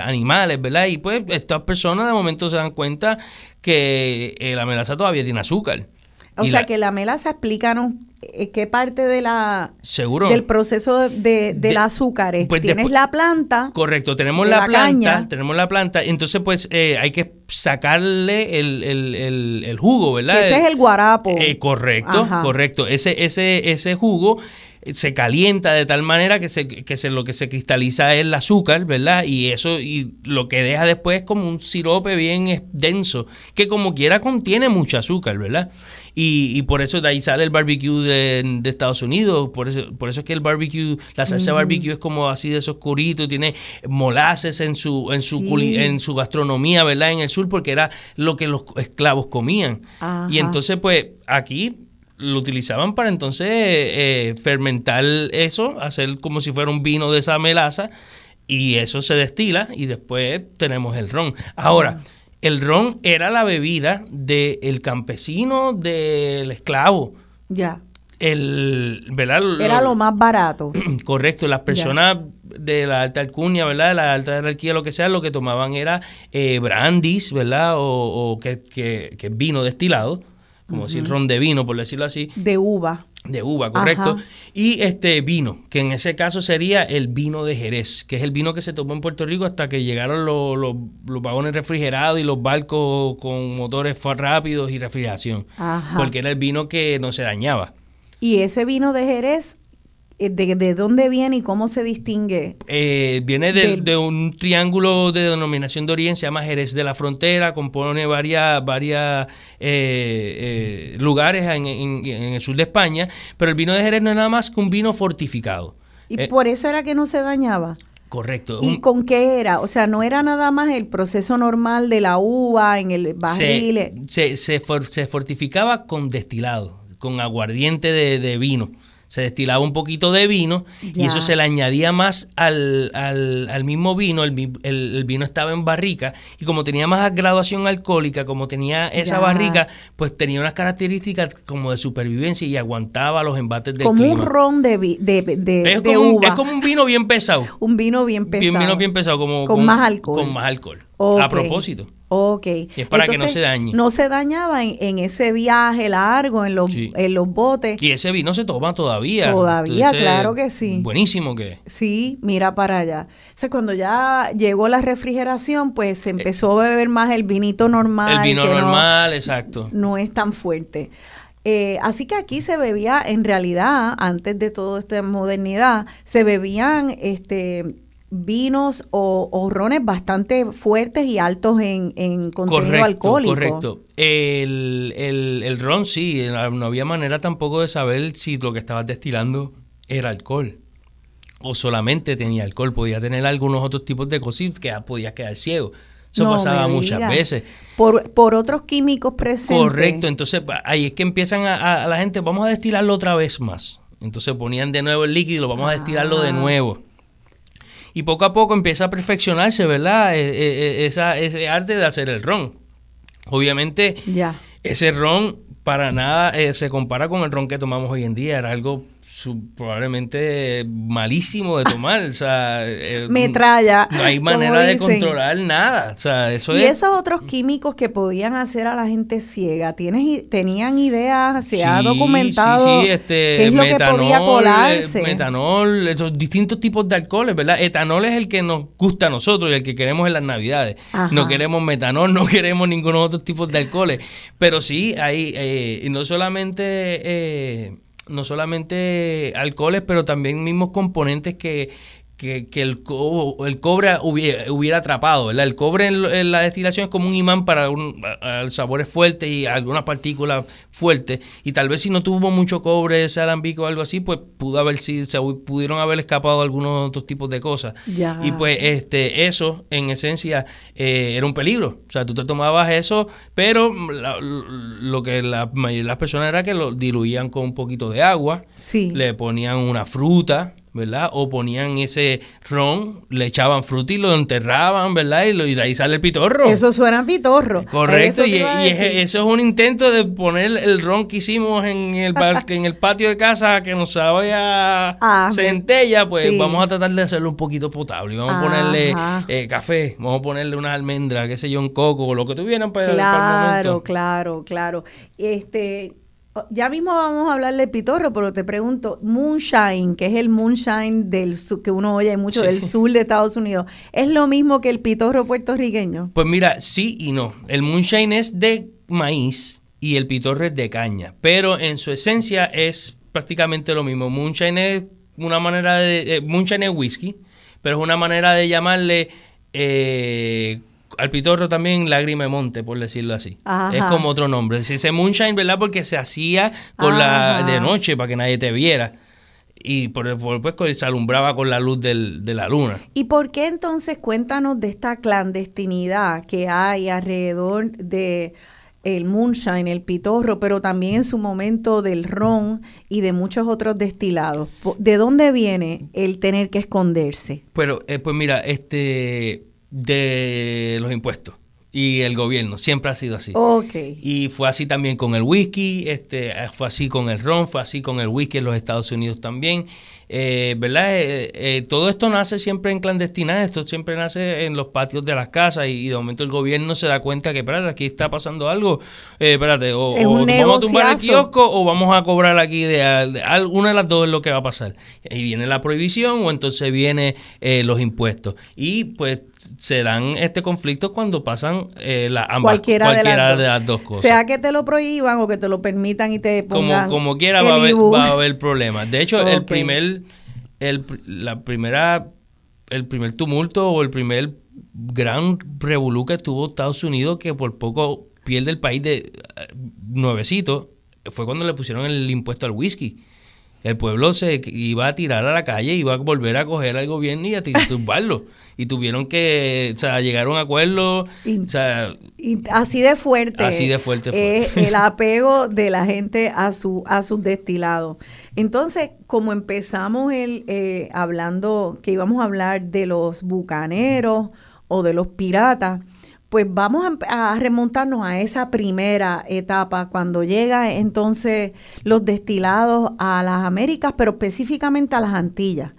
animales, ¿verdad? Y pues estas personas de momento se dan cuenta que eh, la melaza todavía tiene azúcar. O Y sea la- que la melaza, explícanos eh, qué parte de la Seguro. del proceso de, del De- azúcar es. pues Tienes después- la planta. Correcto, tenemos la, la planta, caña. tenemos la planta, entonces pues eh, hay que sacarle el, el- el- el jugo, ¿verdad? que ese es el guarapo. Eh, correcto, Ajá. correcto. Ese, ese, ese jugo eh, se calienta de tal manera que se, que se lo que se cristaliza es el azúcar, ¿verdad? Y eso, y lo que deja después es como un sirope bien denso, que como quiera contiene mucho azúcar, ¿verdad? Y, y por eso de ahí sale el barbecue de, de Estados Unidos, por eso, por eso es que el barbecue, la salsa barbecue es como así de esos oscurito, tiene molases en su, en su Sí. culi- en su gastronomía, ¿verdad? En el sur, porque era lo que los esclavos comían. Ajá. Y entonces, pues, aquí lo utilizaban para entonces eh, fermentar eso, hacer como si fuera un vino de esa melaza, y eso se destila, y después tenemos el ron. Ahora, el ron era la bebida del campesino, del esclavo. Ya. El, ¿verdad? Era lo más barato. Correcto, las personas de la alta alcurnia, ¿verdad? De la alta jerarquía, lo que sea, lo que tomaban era eh, brandis, ¿verdad? O, o que, que, que vino destilado, como decir ron de vino, por decirlo así, de uva. De uva, correcto. Ajá. Y este vino, que en ese caso sería el vino de Jerez, que es el vino que se tomó en Puerto Rico hasta que llegaron los, los, los vagones refrigerados y los barcos con motores rápidos y refrigeración, Ajá. porque era el vino que no se dañaba. Y ese vino de Jerez, ¿de, de dónde viene y cómo se distingue? Eh, viene de, Del- de un triángulo de denominación de origen, se llama Jerez de la Frontera, compone varias, varias eh, eh, lugares en, en- en el sur de España, pero el vino de Jerez no es nada más que un vino fortificado. Y Eh, por eso era que no se dañaba. correcto. ¿Y un- con qué era? O sea, no era nada más el proceso normal de la uva en el barril. eh. se, se, se for- se fortificaba con destilado, con aguardiente de, de vino. Se destilaba un poquito de vino y Ya. eso se le añadía más al, al- al mismo vino. El, el- el vino estaba en barrica y como tenía más graduación alcohólica, como tenía esa Ya. barrica, pues tenía unas características como de supervivencia y aguantaba los embates del Como un clima. ron de, de, de- es, de como un, uva. es como un vino bien pesado. un vino bien pesado. Bien vino bien pesado, como Con más alcohol. Con más alcohol. A propósito. Ok. es para que no se dañe. No se dañaba en, en ese viaje largo, en los, Sí. en los botes. Y ese vino se toma todavía. Todavía, Entonces, claro que sí. Buenísimo que. Sí, mira para allá. O sea, cuando ya llegó la refrigeración, pues se empezó a beber más el vinito normal. El vino que no- normal, exacto. no es tan fuerte. Eh, así que aquí se bebía, en realidad, antes de toda esta modernidad, se bebían este vinos o, o rones bastante fuertes y altos en, en contenido alcohólico. Correcto. El, el, el ron sí, no había manera tampoco de saber si lo que estabas destilando era alcohol. O solamente tenía alcohol, podía tener algunos otros tipos de cosas que podías quedar ciego. Eso No pasaba muchas veces. Por, por otros químicos presentes. Correcto, entonces ahí es que empiezan a, a- a la gente, vamos a destilarlo otra vez más. Entonces ponían de nuevo el líquido, vamos a destilarlo de Ah. nuevo. Y poco a poco empieza a perfeccionarse, ¿verdad? Eh, eh, eh, esa, ese arte de hacer el ron. Obviamente, Ya. ese ron para nada eh, se compara con el ron que tomamos hoy en día. Era algo probablemente malísimo de tomar. o sea, eh, Metralla, No hay manera de controlar nada. O sea, eso Y es... esos otros químicos que podían hacer a la gente ciega, ¿tienes, ¿tenían ideas? ¿Se ha documentado sí, sí, este, qué es lo que podía metanol, colarse? eh, Metanol, esos distintos tipos de alcoholes, ¿verdad? Etanol es el que nos gusta a nosotros y el que queremos en las navidades. Ajá. No queremos metanol, no queremos ninguno otro tipo de alcoholes. Pero sí, hay, eh, y no solamente... eh, no solamente alcoholes, pero también mismos componentes que, que, que el, co- el cobre hubiera, hubiera atrapado, ¿verdad? El cobre en, en la destilación es como un imán para un, sabores fuertes y algunas partículas fuertes. Y tal vez si no tuvo mucho cobre ese alambique o algo así, pues pudo haber sido, se pudieron haber escapado algunos otros tipos de cosas. Ya. Y pues este eso, en esencia, eh, era un peligro. O sea, tú te tomabas eso, pero la- lo que la mayoría de las personas era que lo diluían con un poquito de agua Sí. le ponían una fruta, ¿verdad? O ponían ese ron, le echaban fruta y lo enterraban, ¿verdad? Y, lo- y de ahí sale el pitorro. Eso suena pitorro. Correcto, Eso y, es- eso es un intento de poner el ron que hicimos en el, par- en el patio de casa que nos sabe a Ah, centella, pues sí. vamos a tratar de hacerlo un poquito potable. Vamos a ponerle eh, café, vamos a ponerle unas almendras, qué sé yo, un coco, o lo que tuvieran para, para el Claro, momento. claro, claro. Este, ya mismo vamos a hablar del pitorro, pero te pregunto, moonshine, que es el moonshine del su- que uno oye mucho Sí. del sur de Estados Unidos, ¿es lo mismo que el pitorro puertorriqueño? Pues mira, sí y no. El moonshine es de maíz y el pitorro es de caña, pero en su esencia es prácticamente lo mismo. Moonshine es una manera de... eh, moonshine es whisky, pero es una manera de llamarle eh, al pitorro también lágrima de monte, por decirlo así. Ajá. Es como otro nombre. Se dice moonshine, ¿verdad? Porque se hacía con la de noche para que nadie te viera. Y por, por- pues, se alumbraba con la luz del- de la luna. ¿Y por qué entonces cuéntanos de esta clandestinidad que hay alrededor de el moonshine, el pitorro, pero también en su momento del ron y de muchos otros destilados? ¿De dónde viene el tener que esconderse? Pero, eh, pues mira, este, de los impuestos y el gobierno, siempre ha sido así. Ok. Y fue así también con el whisky, este, fue así con el ron, fue así con el whisky en los Estados Unidos también. Eh, ¿Verdad? Eh, eh, todo esto nace siempre en clandestinidad, esto siempre nace en los patios de las casas y, y de momento el gobierno se da cuenta que, espérate, aquí está pasando algo, eh, espérate, o, Es o un vamos a tumbar el kiosco o vamos a cobrar aquí de, de alguna de las dos es lo que va a pasar. Y viene la prohibición o entonces viene eh, los impuestos. Y pues se dan este conflicto cuando pasan eh, la, ambas, cualquiera, cualquiera de, las dos. cosas. Sea que te lo prohíban o que te lo permitan y te como, pongan como quiera el va a, haber, va a haber problemas. De hecho, el primer, el, la primera, el primer tumulto o el primer gran revolú que tuvo Estados Unidos que por poco pierde el país de eh, nuevecito fue cuando le pusieron el impuesto al whisky. El pueblo se iba a tirar a la calle, iba a volver a coger al gobierno y a tumbarlo. y tuvieron que, o sea, llegar a un acuerdo, Y- o sea, así de fuerte. Así de fuerte fue. Es el apego de la gente a su a sus destilados. Entonces, como empezamos el eh, hablando que íbamos a hablar de los bucaneros o de los piratas, pues vamos a, remontarnos a esa primera etapa cuando llega entonces los destilados a las Américas, pero específicamente a las Antillas.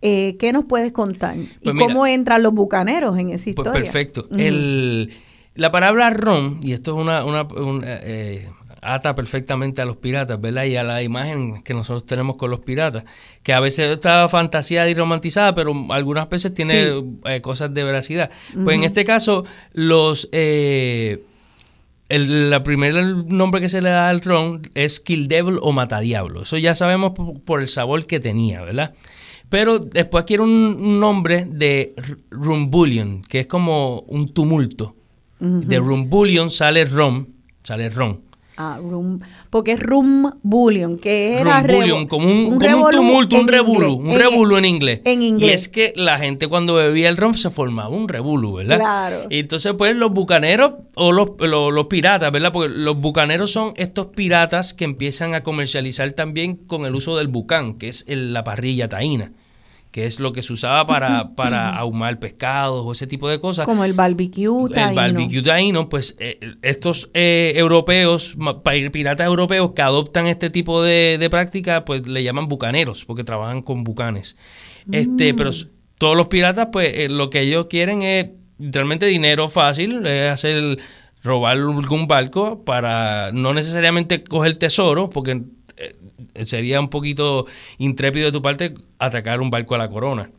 Eh, ¿Qué nos puedes contar? ¿Y Pues mira, cómo entran los bucaneros en esa Pues historia? perfecto. Ujú. El, la palabra ron, y esto es una, una, un, eh, ata perfectamente a los piratas, ¿verdad? Y a la imagen que nosotros tenemos con los piratas, que a veces está fantaseada y romantizada, pero algunas veces tiene Sí. eh, cosas de veracidad. Pues en este caso, los... eh, el la primer nombre que se le da al ron es Kill Devil o Matadiablo. Eso ya sabemos por, por el sabor que tenía, ¿verdad? Pero después quiere un, nombre de Rumbullion, que es como un tumulto. De Rumbullion sale ron, sale ron. Ah, rum, porque es rum bullion, que era revo- como un, como un tumulto, un inglés, un revolú en inglés. En Y inglés. es que la gente cuando bebía el ron se formaba un revolú, ¿verdad? Claro. Y entonces pues los bucaneros o los, los, los piratas, ¿verdad? Porque los bucaneros son estos piratas que empiezan a comercializar también con el uso del bucán, que es el- la parrilla taína, que es lo que se usaba para, para ahumar pescados o ese tipo de cosas. Como el barbecue El taíno. barbecue taíno, pues eh, estos eh, europeos, piratas europeos que adoptan este tipo de, de práctica, pues le llaman bucaneros, porque trabajan con bucanes. Este, pero s- todos los piratas, pues eh, lo que ellos quieren es literalmente dinero fácil, es hacer robar algún barco para no necesariamente coger tesoro, porque sería un poquito intrépido de tu parte atacar un barco a la corona.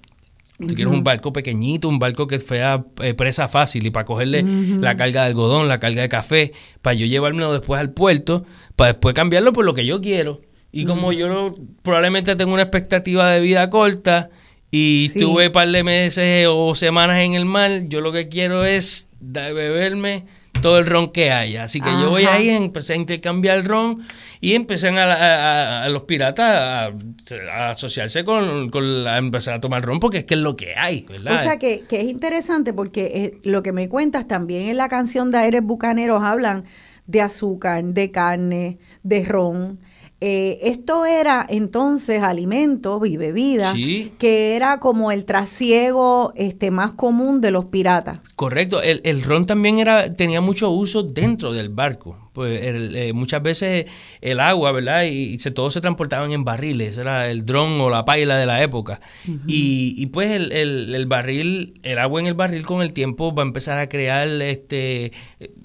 Tú quieres un barco pequeñito, un barco que sea eh, presa fácil y para cogerle la carga de algodón, la carga de café, para yo llevármelo después al puerto, para después cambiarlo por lo que yo quiero. Y como yo probablemente tengo una expectativa de vida corta y Sí. tuve un par de meses o semanas en el mar, yo lo que quiero es beberme todo el ron que haya. Así que yo voy ahí, empecé a intercambiar el ron y empecé a, a- los piratas a, asociarse con, con la- empezar a tomar ron porque es que es lo que hay, ¿verdad? O sea que, que es interesante porque eh, lo que me cuentas también en la canción de Aires Bucaneros hablan de azúcar, de carne, de ron. Eh, esto era entonces alimento y bebida Sí. que era como el trasiego este más común de los piratas. Correcto, el, el ron también era tenía mucho uso dentro del barco. Pues el- eh, muchas veces el agua, ¿verdad? Y, y se, transportaban en barriles, era el dron o la paila de la época. y, y pues el, el- el barril, el agua en el barril con el tiempo va a empezar a crear este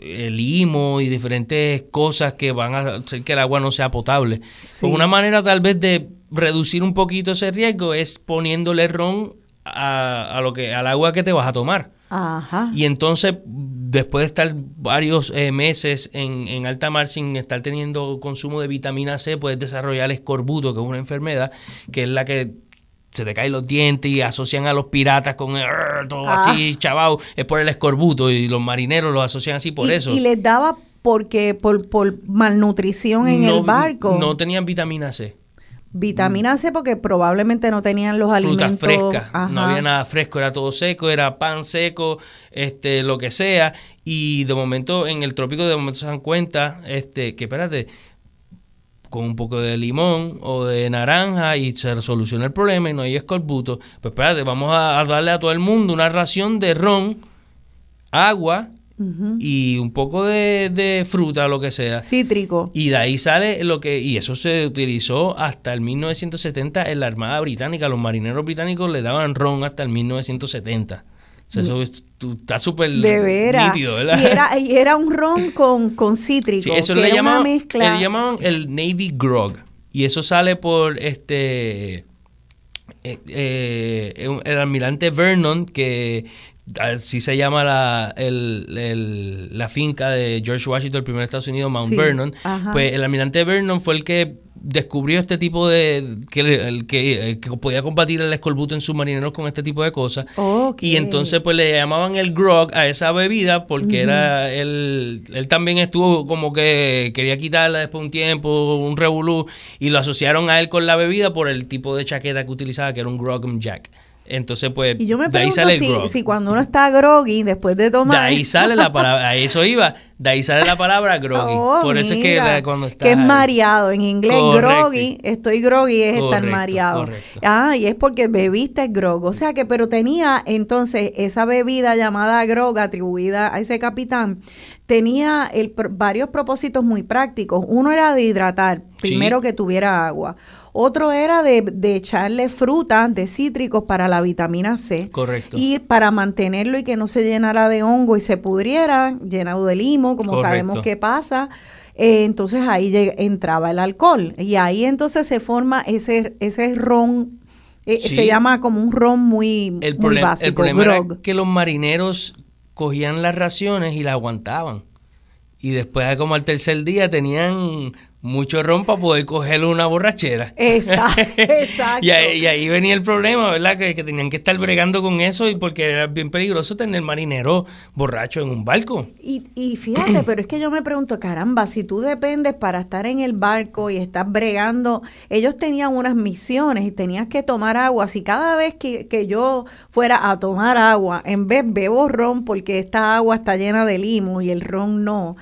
el limo y diferentes cosas que van a hacer que el agua no sea potable. Sí. Pues una manera tal vez de reducir un poquito ese riesgo es poniéndole ron a, a lo que al agua que te vas a tomar. Ajá. Y entonces, después de estar varios eh, meses en, en alta mar sin estar teniendo consumo de vitamina C, puedes desarrollar escorbuto, que es una enfermedad, que es la que se te caen los dientes y asocian a los piratas con el, todo Ah. así, chavao, es por el escorbuto y los marineros lo asocian así por y, eso. y les daba porque por, por malnutrición en no, el barco. No tenían vitamina C. Vitamina C porque probablemente no tenían los frutas alimentos. frescas, no había nada fresco, era todo seco, era pan seco, este, lo que sea, y de momento en el trópico de momento se dan cuenta, este, que espérate, con un poco de limón o de naranja y se soluciona el problema y no hay escorbuto, pues espérate, vamos a darle a todo el mundo una ración de ron, agua Y un poco de, de fruta, lo que sea. Cítrico. Y de ahí sale lo que, y eso se utilizó hasta el 1970 en la Armada Británica. Los marineros británicos le daban ron hasta el 1970. O sea, eso es- tú- está súper nítido, ¿verdad? Y era, y era un ron con, con cítrico. Sí, eso que le era llamaban, una mezcla. le llamaban el Navy Grog. Y eso sale por este eh, eh, el almirante Vernon, que así se llama la, el- el- la finca de George Washington, el primer de Estados Unidos, Mount Sí, Vernon. ajá. Pues el almirante Vernon fue el que descubrió este tipo de que, el, que, el que podía combatir el escorbuto en sus marineros con este tipo de cosas y entonces pues le llamaban el grog a esa bebida porque era él, él también estuvo como que quería quitarla después de un tiempo, un revolú, y lo asociaron a él con la bebida por el tipo de chaqueta que utilizaba, que era un grog jack. Entonces pues Y yo me de ahí sale el si, grog. si cuando uno está groggy, después de De tomar... ahí sale la palabra, a eso iba. De ahí sale la palabra groggy. Oh, Por eso es que la- cuando estás que es mareado. En inglés, Correcto. groggy, estoy groggy es estar mareado. correcto. Ah, y es porque bebiste grog. O sea que, pero tenía entonces esa bebida llamada grog atribuida a ese capitán, tenía el, varios propósitos muy prácticos. Uno era de hidratar, primero que tuviera agua. Otro era de, de echarle frutas de cítricos para la vitamina C. Correcto. Y para mantenerlo y que no se llenara de hongo y se pudriera, llenado de limo, como Correcto. sabemos que pasa. eh, entonces ahí lleg- entraba el alcohol. Y ahí entonces se forma ese, ese ron. eh, Sí. Se llama como un ron muy, El muy básico, el problema era que los marineros cogían las raciones y las aguantaban. Y después, como al tercer día, tenían mucho ron para poder coger una borrachera. Exacto, exacto. y, ahí, y ahí venía el problema, ¿verdad? Que, que tenían que estar bregando con eso y porque era bien peligroso tener marinero borracho en un barco. Y, y fíjate, pero es que yo me pregunto, caramba, si tú dependes para estar en el barco y estás bregando, ellos tenían unas misiones y tenías que tomar agua. Si cada vez que, que yo fuera a tomar agua, en vez bebo ron porque esta agua está llena de limo y el ron no,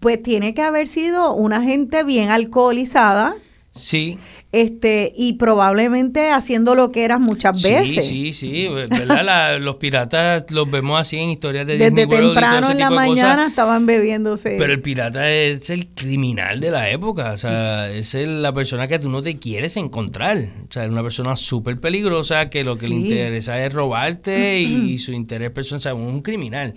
pues tiene que haber sido una gente bien alcoholizada. Sí, Este, y probablemente haciendo lo que eras muchas veces. sí, sí, sí, ¿verdad? La- los piratas los vemos así en historias de Desde temprano en la cosas. mañana estaban bebiéndose. Pero el pirata es el criminal de la época, o sea, es el- la persona que tú no te quieres encontrar, o sea, es una persona súper peligrosa que lo que le interesa es robarte y, su interés personal, o sea, un criminal.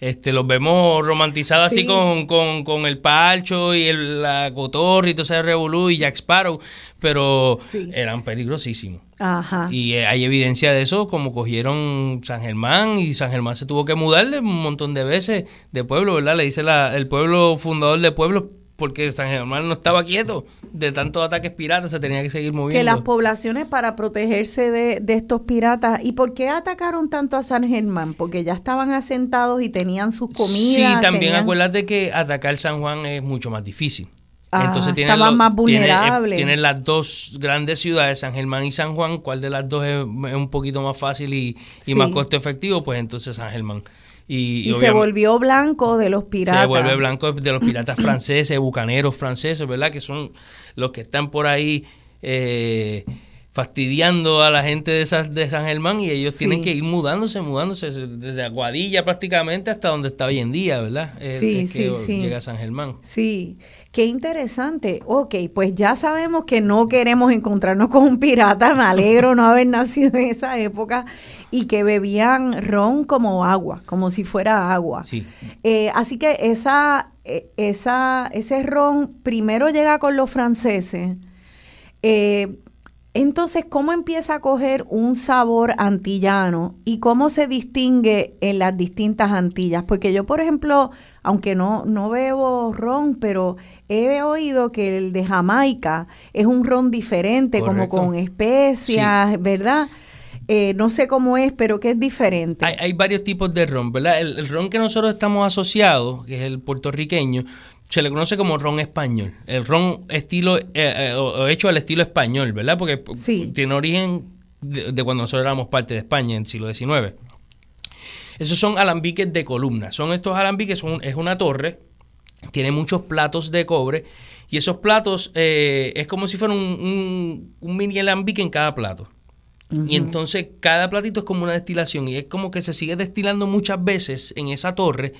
Este, los vemos romantizados Sí. así con, con, con el palcho y el, la cotorra y todo ese revolú y Jack Sparrow, pero Sí. eran peligrosísimos. Ajá. Y eh, hay evidencia de eso, como cogieron San Germán y San Germán se tuvo que mudarle un montón de veces de pueblo, ¿verdad? Le dice la, el pueblo fundador de pueblo porque San Germán no estaba quieto de tantos ataques piratas, se tenía que seguir moviendo. que las poblaciones para protegerse de, de estos piratas. ¿Y por qué atacaron tanto a San Germán? Porque ya estaban asentados y tenían sus comidas. Sí, también tenían- acuérdate que atacar San Juan es mucho más difícil. Ah, Entonces tienen estaban los- más tienen, eh, vulnerables. tienen las dos grandes ciudades, San Germán y San Juan. ¿Cuál de las dos es, es un poquito más fácil y, y Sí. más costo efectivo? Pues entonces San Germán. Y, Y, se volvió blanco de los piratas. Se vuelve blanco de los piratas franceses, bucaneros franceses, ¿verdad? Que son los que están por ahí eh, fastidiando a la gente de, esas, de San Germán y ellos Sí. tienen que ir mudándose, mudándose desde Aguadilla prácticamente hasta donde está hoy en día, ¿verdad? Es- Sí, es que sí, sí. llega a San Germán. Sí, qué interesante. Ok, pues ya sabemos que no queremos encontrarnos con un pirata. Me alegro no haber nacido en esa época y que bebían ron como agua, como si fuera agua. Sí. Eh, así que esa, eh, esa, ese ron primero llega con los franceses. Eh, entonces, ¿cómo empieza a coger un sabor antillano y cómo se distingue en las distintas Antillas? Porque yo, por ejemplo, aunque no, no bebo ron, pero he oído que el de Jamaica es un ron diferente, como con especias, ¿verdad? Eh, no sé cómo es, pero que es diferente. Hay, hay varios tipos de ron, ¿verdad? El, el ron que nosotros estamos asociados, que es el puertorriqueño, se le conoce como ron español. El ron estilo, eh, eh, o- hecho al estilo español, ¿verdad? Porque Sí. tiene origen de, de cuando nosotros éramos parte de España en el siglo XIX. Esos son alambiques de columna. Son estos alambiques, son, es una torre, tiene muchos platos de cobre y esos platos eh, es como si fuera un, un- un mini alambique en cada plato. Y entonces cada platito es como una destilación y es como que se sigue destilando muchas veces en esa torre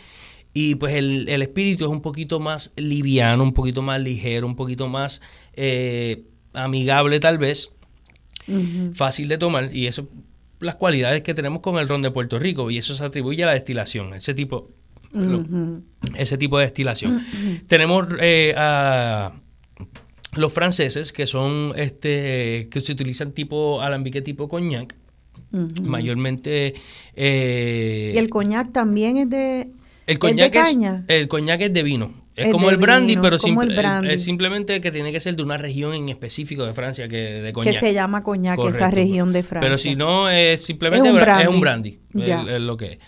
y pues el, el espíritu es un poquito más liviano, un poquito más ligero, un poquito más eh, amigable tal vez, fácil de tomar y eso las cualidades que tenemos con el ron de Puerto Rico y eso se atribuye a la destilación, ese tipo, ese tipo de destilación. Tenemos eh, a los franceses que son este que se utilizan tipo alambique tipo coñac, mayormente eh, Y el coñac también es de, el es de coñac es, caña. el coñac es de vino. Es, Es como de el brandy, vino, pero el brandy. es simplemente que tiene que ser de una región en específico de Francia que de coñac. que se llama coñac, esa región de Francia. Pero si no, es simplemente Es un bra- es un brandy. brandy. Ya. Es, es lo que es.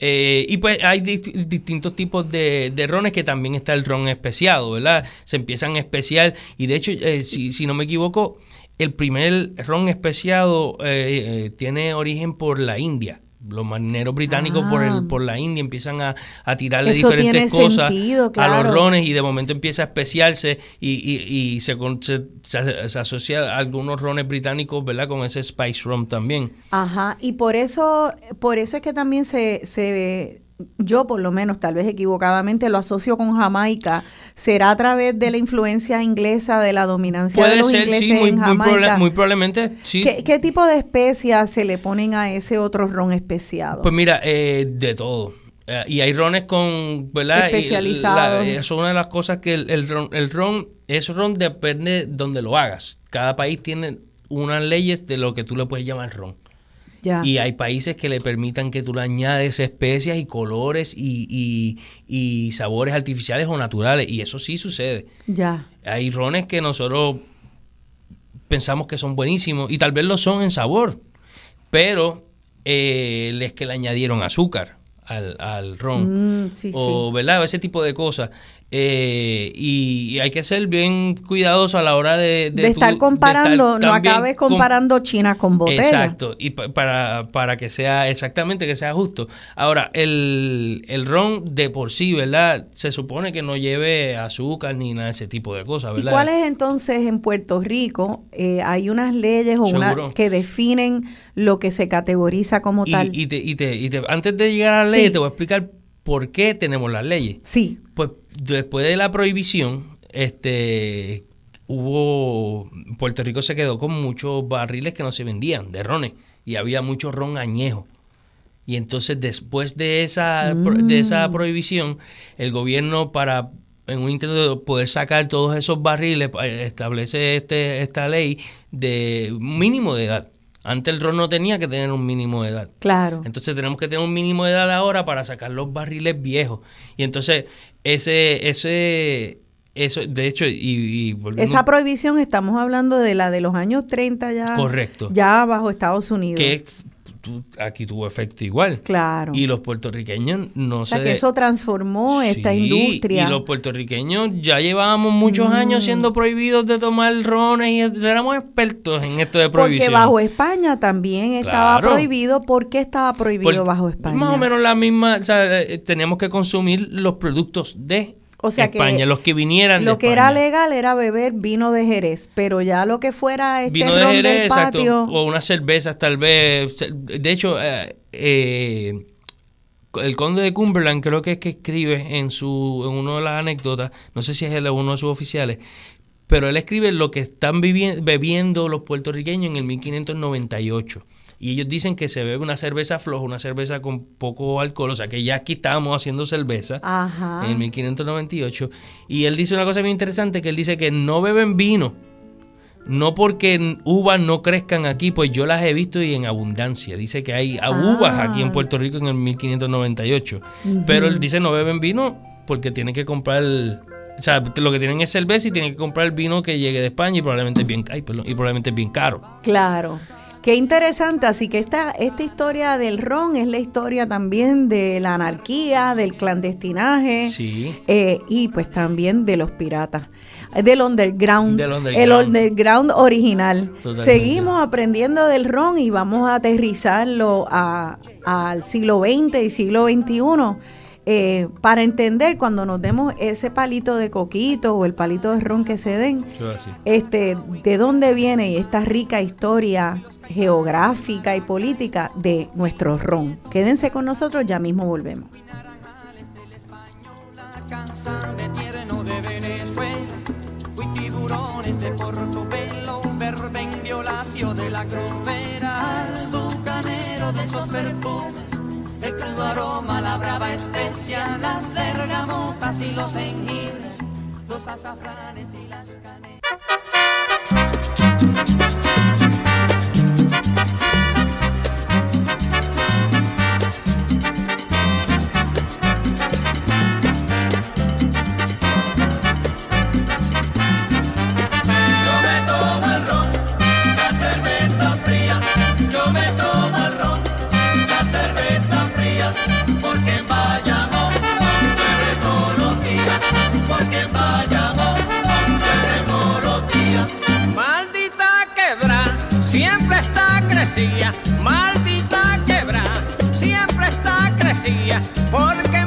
Eh, y pues hay dist- distintos tipos de, de rones que también está el ron especiado, ¿verdad? Se empiezan a especial y de hecho, eh, si, si no me equivoco, el primer ron especiado eh, eh, tiene origen por la India. Los marineros británicos por Ah. el por la India empiezan a, a tirarle diferentes cosas sentido, a los rones y de momento empieza a especiarse y, y, y se, con- se, se- se asocia a algunos rones británicos, ¿verdad? Con ese spice rum también. Ajá, y por eso, por eso es que también se, se, yo por lo menos, tal vez equivocadamente, lo asocio con Jamaica. ¿Será a través de la influencia inglesa, de la dominancia de los ser, ingleses sí, muy, en muy, Jamaica? proba- muy probablemente, sí. ¿Qué, qué tipo de especias se le ponen a ese otro ron especiado? Pues mira, eh, de todo. Eh, y hay rones con, ¿verdad? Especializados. eso es una de las cosas que el, el ron, el ron, ese ron depende de donde lo hagas. Cada país tiene unas leyes de lo que tú le puedes llamar ron. Ya. Y hay países que le permitan que tú le añades especias y colores y, y- y sabores artificiales o naturales. Y eso sí sucede. ya. Hay rones que nosotros pensamos que son buenísimos y tal vez lo son en sabor, pero eh, es que le añadieron azúcar al, al ron. Mm, sí, o, sí. ¿verdad? Ese tipo de cosas. Eh, y, y hay que ser bien cuidadoso a la hora de... Estar comparando, estar no acabes com- comparando China con botella. Exacto, y pa- para, para que sea exactamente que sea justo. Ahora, el, el ron de por sí, ¿verdad? Se supone que no lleve azúcar ni nada de ese tipo de cosas, ¿Y ¿verdad? cuáles entonces en Puerto Rico eh, hay unas leyes o una que definen lo que se categoriza como Y, tal? y te, y te- y te- antes de llegar a la ley, Sí. te voy a explicar por qué tenemos las leyes. sí, Pues después de la prohibición, este hubo Puerto Rico se quedó con muchos barriles que no se vendían de rones y había mucho ron añejo. Y entonces después de esa de esa prohibición, el gobierno para en un intento de poder sacar todos esos barriles eh, establece este esta ley de mínimo de edad. Antes el ron no tenía que tener un mínimo de edad. claro. Entonces tenemos que tener un mínimo de edad ahora para sacar los barriles viejos. Y entonces ese, ese, eso, de hecho, y, y volviendo- Esa prohibición estamos hablando de la de los años 30 ya. Correcto. Ya bajo Estados Unidos. que tú- aquí tuvo efecto igual. Claro. Y los puertorriqueños no o sea se... que eso transformó esta industria. Y los puertorriqueños ya llevábamos muchos Mm. años siendo prohibidos de tomar rones y éramos expertos en esto de prohibición. Porque bajo España también estaba Claro. prohibido. ¿Por qué estaba prohibido bajo España? Más o menos la misma, o sea, eh, teníamos que consumir los productos de O sea que España, los que vinieran de Lo que era legal era beber vino de Jerez, pero ya lo que fuera este Vino de ron Jerez, del exacto, patio, o unas cervezas tal vez. De hecho, eh, eh, el conde de Cumberland creo que es que escribe en su en una de las anécdotas, no sé si es él o uno de sus oficiales, pero él escribe lo que están bebiendo los puertorriqueños en el 1598. Y ellos dicen que se bebe una cerveza floja, una cerveza con poco alcohol, o sea que ya aquí estábamos haciendo cerveza Ajá. en el 1598. Y él dice una cosa bien interesante, que él dice que no beben vino, no porque uvas no crezcan aquí, pues yo las he visto y en abundancia. Dice que hay Ah. uvas aquí en Puerto Rico en el 1598. Pero él dice no beben vino porque tienen que comprar... O sea, lo que tienen es cerveza y tienen que comprar el vino que llegue de España y probablemente es bien, ay, perdón, y probablemente es bien caro. Claro. Qué interesante. Así que esta, esta historia del ron es la historia también de la anarquía, del clandestinaje Sí. eh, y pues también de los piratas. Del underground, Del el underground. original. Totalmente. Seguimos aprendiendo del ron y vamos a aterrizarlo a- al siglo XX y siglo XXI. Eh, para entender cuando nos demos ese palito de coquito o el palito de ron que se den, este, de dónde viene esta rica historia geográfica y política de nuestro ron. Quédense con nosotros, ya mismo volvemos. La cansa de tierno de Venezuela, fui tiburones de Portobelo, un verbe en violación de la cruz vera, al bucanero de esos perfumes, el crudo aroma, la brava especia, las bergamotas y los jengibres, los azafranes y las canelas. maldita quebra, siempre está crecida, porque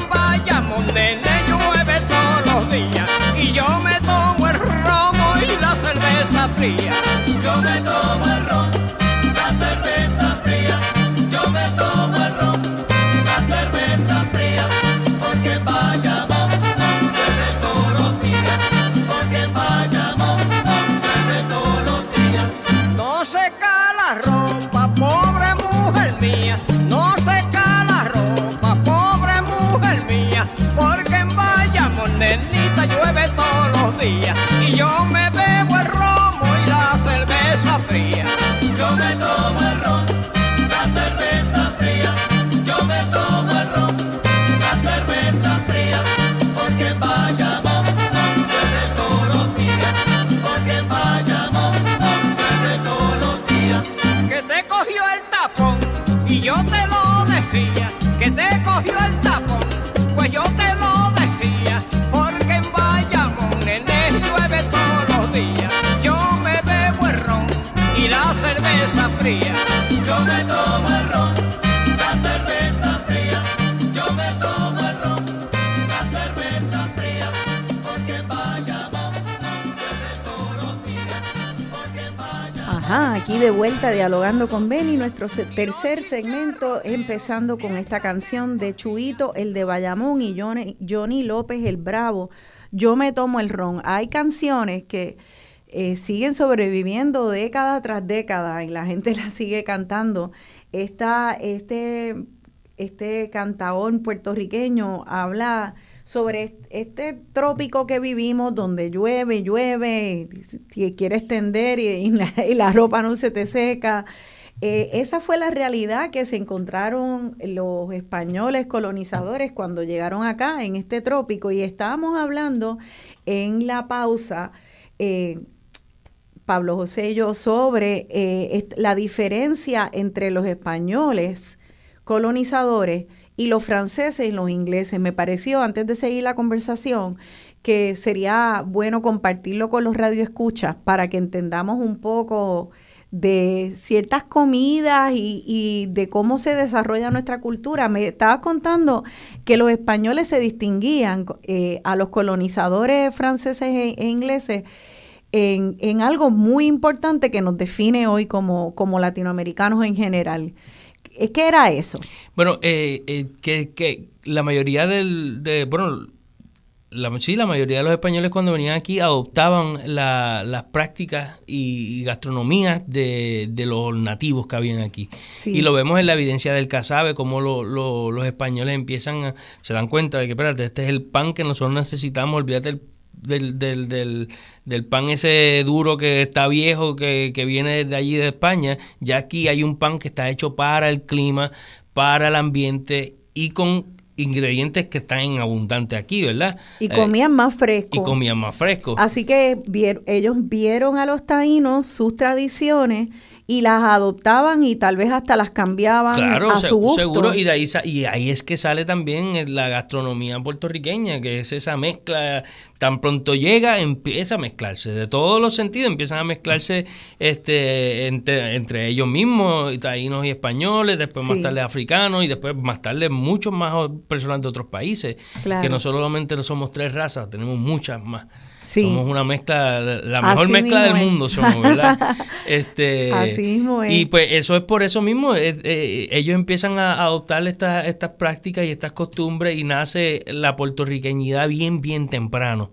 dialogando con Benny, nuestro tercer segmento, empezando con esta canción de Chuito, el de Bayamón y Johnny, Johnny López el Bravo. Yo me tomo el ron. Hay canciones que eh, siguen sobreviviendo década tras década y la gente las sigue cantando. Esta, este, este cantaor puertorriqueño habla sobre est- este trópico que vivimos donde llueve, llueve, y, y la, y la ropa no se te seca. Eh, esa fue la realidad que se encontraron los españoles colonizadores cuando llegaron acá en este trópico y estábamos hablando en la pausa. eh, Pablo José y yo sobre eh, la diferencia entre los españoles colonizadores y los franceses y los ingleses. Me pareció, antes de seguir la conversación, que sería bueno compartirlo con los radioescuchas para que entendamos un poco de ciertas comidas y, de cómo se desarrolla nuestra cultura. Me estabas contando que los españoles se distinguían eh, a los colonizadores franceses e, e ingleses en, en algo muy importante que nos define hoy como, como latinoamericanos en general. ¿Es ¿Qué era eso? Bueno, eh, eh, que, que la mayoría del, de, bueno, la, sí, la mayoría de los españoles cuando venían aquí adoptaban la- las prácticas y gastronomías de, de los nativos que habían aquí. Sí. Y lo vemos en la evidencia del casabe, como lo- lo- los españoles empiezan a, se dan cuenta de que, espérate, este es el pan que nosotros necesitamos, olvídate el- del, del, del, del pan ese duro que está viejo, que, que viene de allí de España, ya aquí hay un pan que está hecho para el clima, para el ambiente y con ingredientes que están en abundante aquí, ¿verdad? Y Eh, comían más fresco. y comían más fresco. Así que ellos vieron a los taínos sus tradiciones y las adoptaban y tal vez hasta las cambiaban Claro, a su gusto. seguro, y de ahí y ahí es que sale también la gastronomía puertorriqueña, que es esa mezcla, tan pronto llega, empieza a mezclarse, de todos los sentidos empiezan a mezclarse este entre, entre ellos mismos, taínos y españoles, después más tarde africanos y después más tarde muchos más personas de otros países, Claro. que no solamente no somos tres razas, tenemos muchas más. Sí. Somos una mezcla, la mejor Así mezcla del es. mundo somos, ¿verdad? este, Así mismo es. Y pues eso es por eso mismo, eh, eh, ellos empiezan a adoptar estas, estas prácticas y estas costumbres y nace la puertorriqueñidad bien, bien temprano.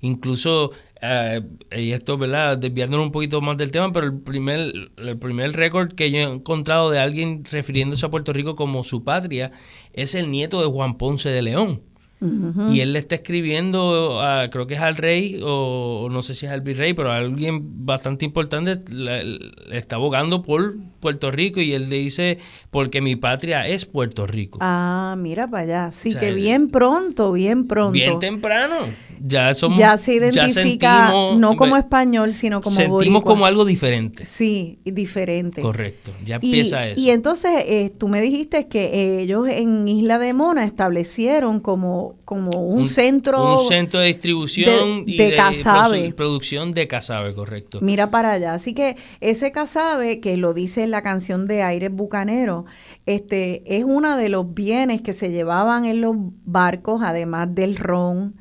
Incluso, eh, y esto, ¿verdad? Desviándonos un poquito más del tema, pero el primer, el primer récord que yo he encontrado de alguien refiriéndose a Puerto Rico como su patria es el nieto de Juan Ponce de León. Y él le está escribiendo, a- creo que es al rey, o, no sé si es al virrey, pero a alguien bastante importante, le, le está abogando por Puerto Rico y él le dice, porque mi patria es Puerto Rico. Ah, mira para allá. Sí, O sea, que el- bien pronto, bien pronto. Bien temprano. Ya somos. ya se identifica sentimos- no como español, sino como Sentimos boricua. como algo diferente. Sí, diferente. Correcto. Ya Y, empieza eso. y entonces eh, tú me dijiste que ellos en Isla de Mona establecieron como como, como un, centro... Un centro de distribución de- y de de casabe. produ- producción de casabe, correcto. Mira para allá. Así que ese casabe, que lo dice en la canción de Aires Bucanero, este, es uno de los bienes que se llevaban en los barcos, además del ron,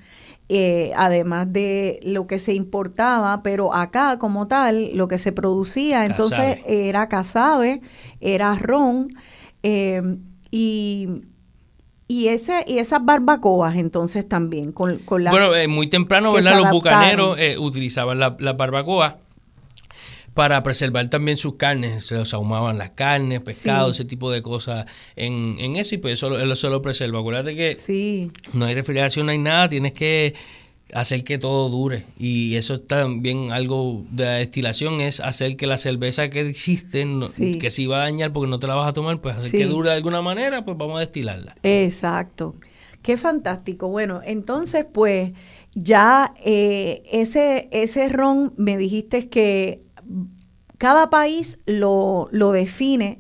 eh, además de lo que se importaba, pero acá como tal, lo que se producía, entonces Casabe. era casabe, era ron, eh, y, y, ese, y esas barbacoas entonces también, con, con la... Bueno, eh, muy temprano, ¿verdad? Los bucaneros eh, utilizaban la, la barbacoa para preservar también sus carnes. Se los ahumaban las carnes, pescado, Sí. ese tipo de cosas en, en eso y pues eso, lo- eso lo preserva. Acuérdate que sí, no hay refrigeración, no hay nada, tienes que hacer que todo dure. Y eso es también algo de la destilación, es hacer que la cerveza que existe, no- Sí. que se iba a dañar porque no te la vas a tomar, pues hacer Sí. que dure de alguna manera, pues vamos a destilarla. Exacto. Qué fantástico. Bueno, entonces pues ya eh, ese, ese ron me dijiste que cada país lo, lo define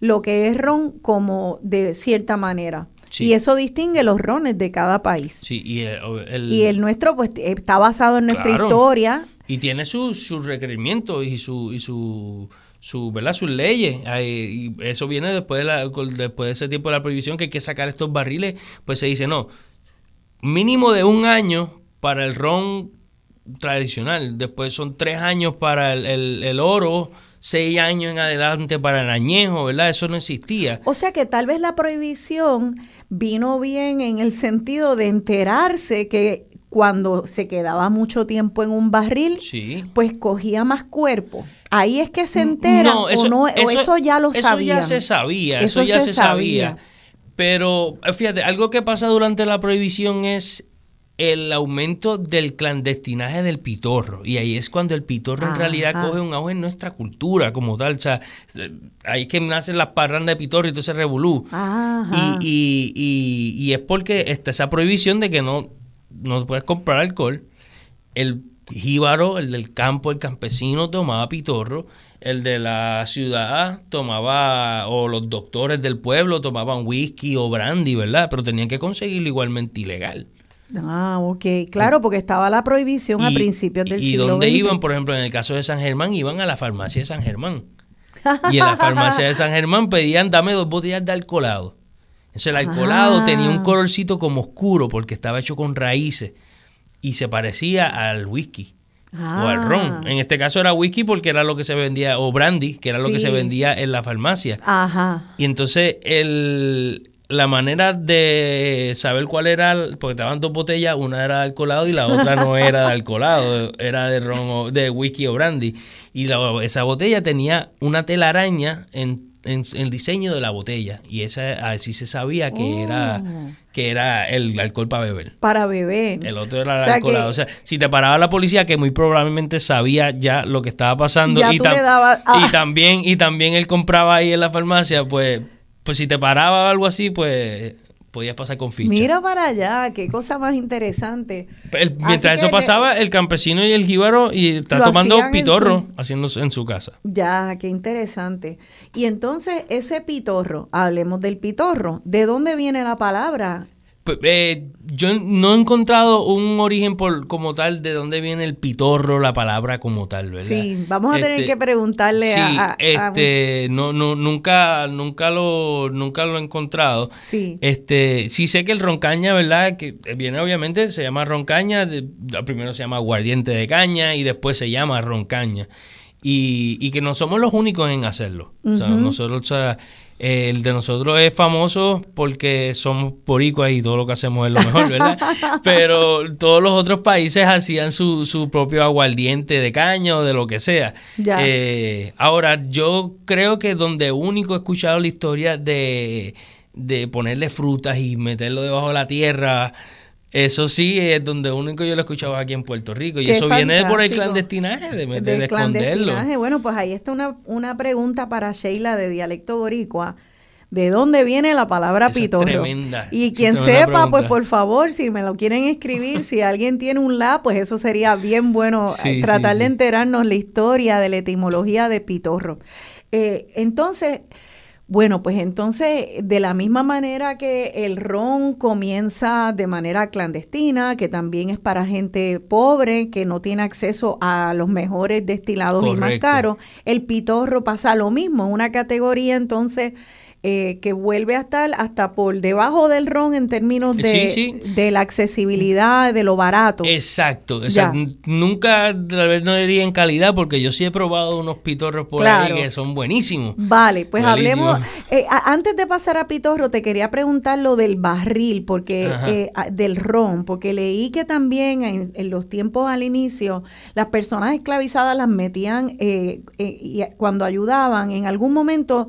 lo que es ron como de cierta manera. Sí. Y eso distingue los rones de cada país. Sí, y el, el- Y el nuestro pues está basado en nuestra Claro. historia. y tiene sus sus requerimientos y su y su su, ¿verdad? sus leyes y eso viene después de la, después de ese tiempo de la prohibición que hay que sacar estos barriles pues se dice no mínimo de un año para el ron tradicional después son tres años para el, el- el oro seis años en adelante para el añejo verdad eso no existía O sea que tal vez la prohibición vino bien en el sentido de enterarse que cuando se quedaba mucho tiempo en un barril, sí pues cogía más cuerpo. Ahí es que se entera o no, o eso ya lo eso sabían. ya se sabía, eso, Eso ya se se sabía. sabía. Pero fíjate, algo que pasa durante la prohibición es el aumento del clandestinaje del pitorro. Y ahí es cuando el pitorro en realidad coge un auge en nuestra cultura como tal. O sea, eh, ahí es que nacen las parrandas de pitorro y todo ese revolú. Y, y, y es porque está esa prohibición de que no, no puedes comprar alcohol. El jíbaro, el del campo, el campesino tomaba pitorro. El de la ciudad tomaba, o los doctores del pueblo tomaban whisky o brandy, ¿verdad? Pero tenían que conseguirlo igualmente ilegal. Ah, ok. Claro, porque estaba la prohibición a Y- principios del ¿Y siglo dónde XX. iban? Por ejemplo, en el caso de San Germán, iban a la farmacia de San Germán. Y en la farmacia de San Germán pedían, dame dos botellas de alcoholado. Entonces el alcoholado Ah. tenía un colorcito como oscuro porque estaba hecho con raíces y se parecía al whisky o al Ah. ron. En este caso era whisky porque era lo que se vendía, o brandy, que era lo que se vendía en la farmacia. Ajá. Y entonces el, la manera de saber cuál era, el- porque estaban dos botellas, una era de alcoholado y la otra no era de alcoholado, era de ron o de whisky o brandy. Y la- esa botella tenía una telaraña en, en- en el diseño de la botella. Y esa así se sabía que era Oh. que era el alcohol para beber. Para beber. El otro era O el sea alcoholado. que- O sea, si te paraba la policía, que muy probablemente sabía ya lo que estaba pasando. Ya y, y ah. también, y también él compraba ahí en la farmacia, pues, pues si te paraba o algo así, pues podías pasar con ficha. Mira para allá, qué cosa más interesante. El- mientras eso que- pasaba, el campesino y el jíbaro y está tomando pitorro su- haciendo en su casa. Ya, qué interesante. Y entonces, ese pitorro, hablemos del pitorro. ¿De dónde viene la palabra? Eh, yo no he encontrado un origen por como tal de dónde viene el pitorro, la palabra como tal, ¿verdad? Sí, vamos a tener Este, que preguntarle sí, a, a- a- este, no, no, nunca, nunca lo, nunca lo he encontrado. Sí. Este, sí sé que el roncaña, ¿verdad? Que viene obviamente, se llama roncaña, de- primero se llama aguardiente de caña y después se llama roncaña. Y, y que no somos los únicos en hacerlo. O sea, nosotros, o sea, eh, el de nosotros es famoso porque somos boricuas y todo lo que hacemos es lo mejor, ¿verdad? Pero todos los otros países hacían su, su propio aguardiente de caña o de lo que sea. Ya. Eh, ahora, yo creo que donde único he escuchado la historia de, de ponerle frutas y meterlo debajo de la tierra, eso sí es donde único yo lo he escuchado aquí en Puerto Rico. Y Qué eso viene por el clandestinaje, de, de, del de esconderlo. clandestinaje. Bueno, pues ahí está una, una pregunta para Sheila de dialecto boricua. ¿De dónde viene la palabra Esa pitorro? tremenda, Y quien tremenda sepa, pues por favor, si me lo quieren escribir, si alguien tiene un la, pues eso sería bien bueno Sí, eh, sí, tratar de sí. enterarnos la historia de la etimología de pitorro. Eh, entonces, Bueno, pues entonces, de la misma manera que el ron comienza de manera clandestina, que también es para gente pobre, que no tiene acceso a los mejores destilados y más caros, el pitorro pasa lo mismo, una categoría entonces eh, que vuelve a estar hasta por debajo del ron en términos de, Sí, sí. de la accesibilidad, de lo barato. Exacto. O sea, nunca, tal vez no diría en calidad, porque yo sí he probado unos pitorros por Claro. ahí que son buenísimos. Vale, pues Buenísimo. hablemos. eh, a- antes de pasar a Pitorro, te quería preguntar lo del barril, porque eh, a- del ron, porque leí que también en, en los tiempos al inicio, las personas esclavizadas las metían eh, eh, y cuando ayudaban, en algún momento.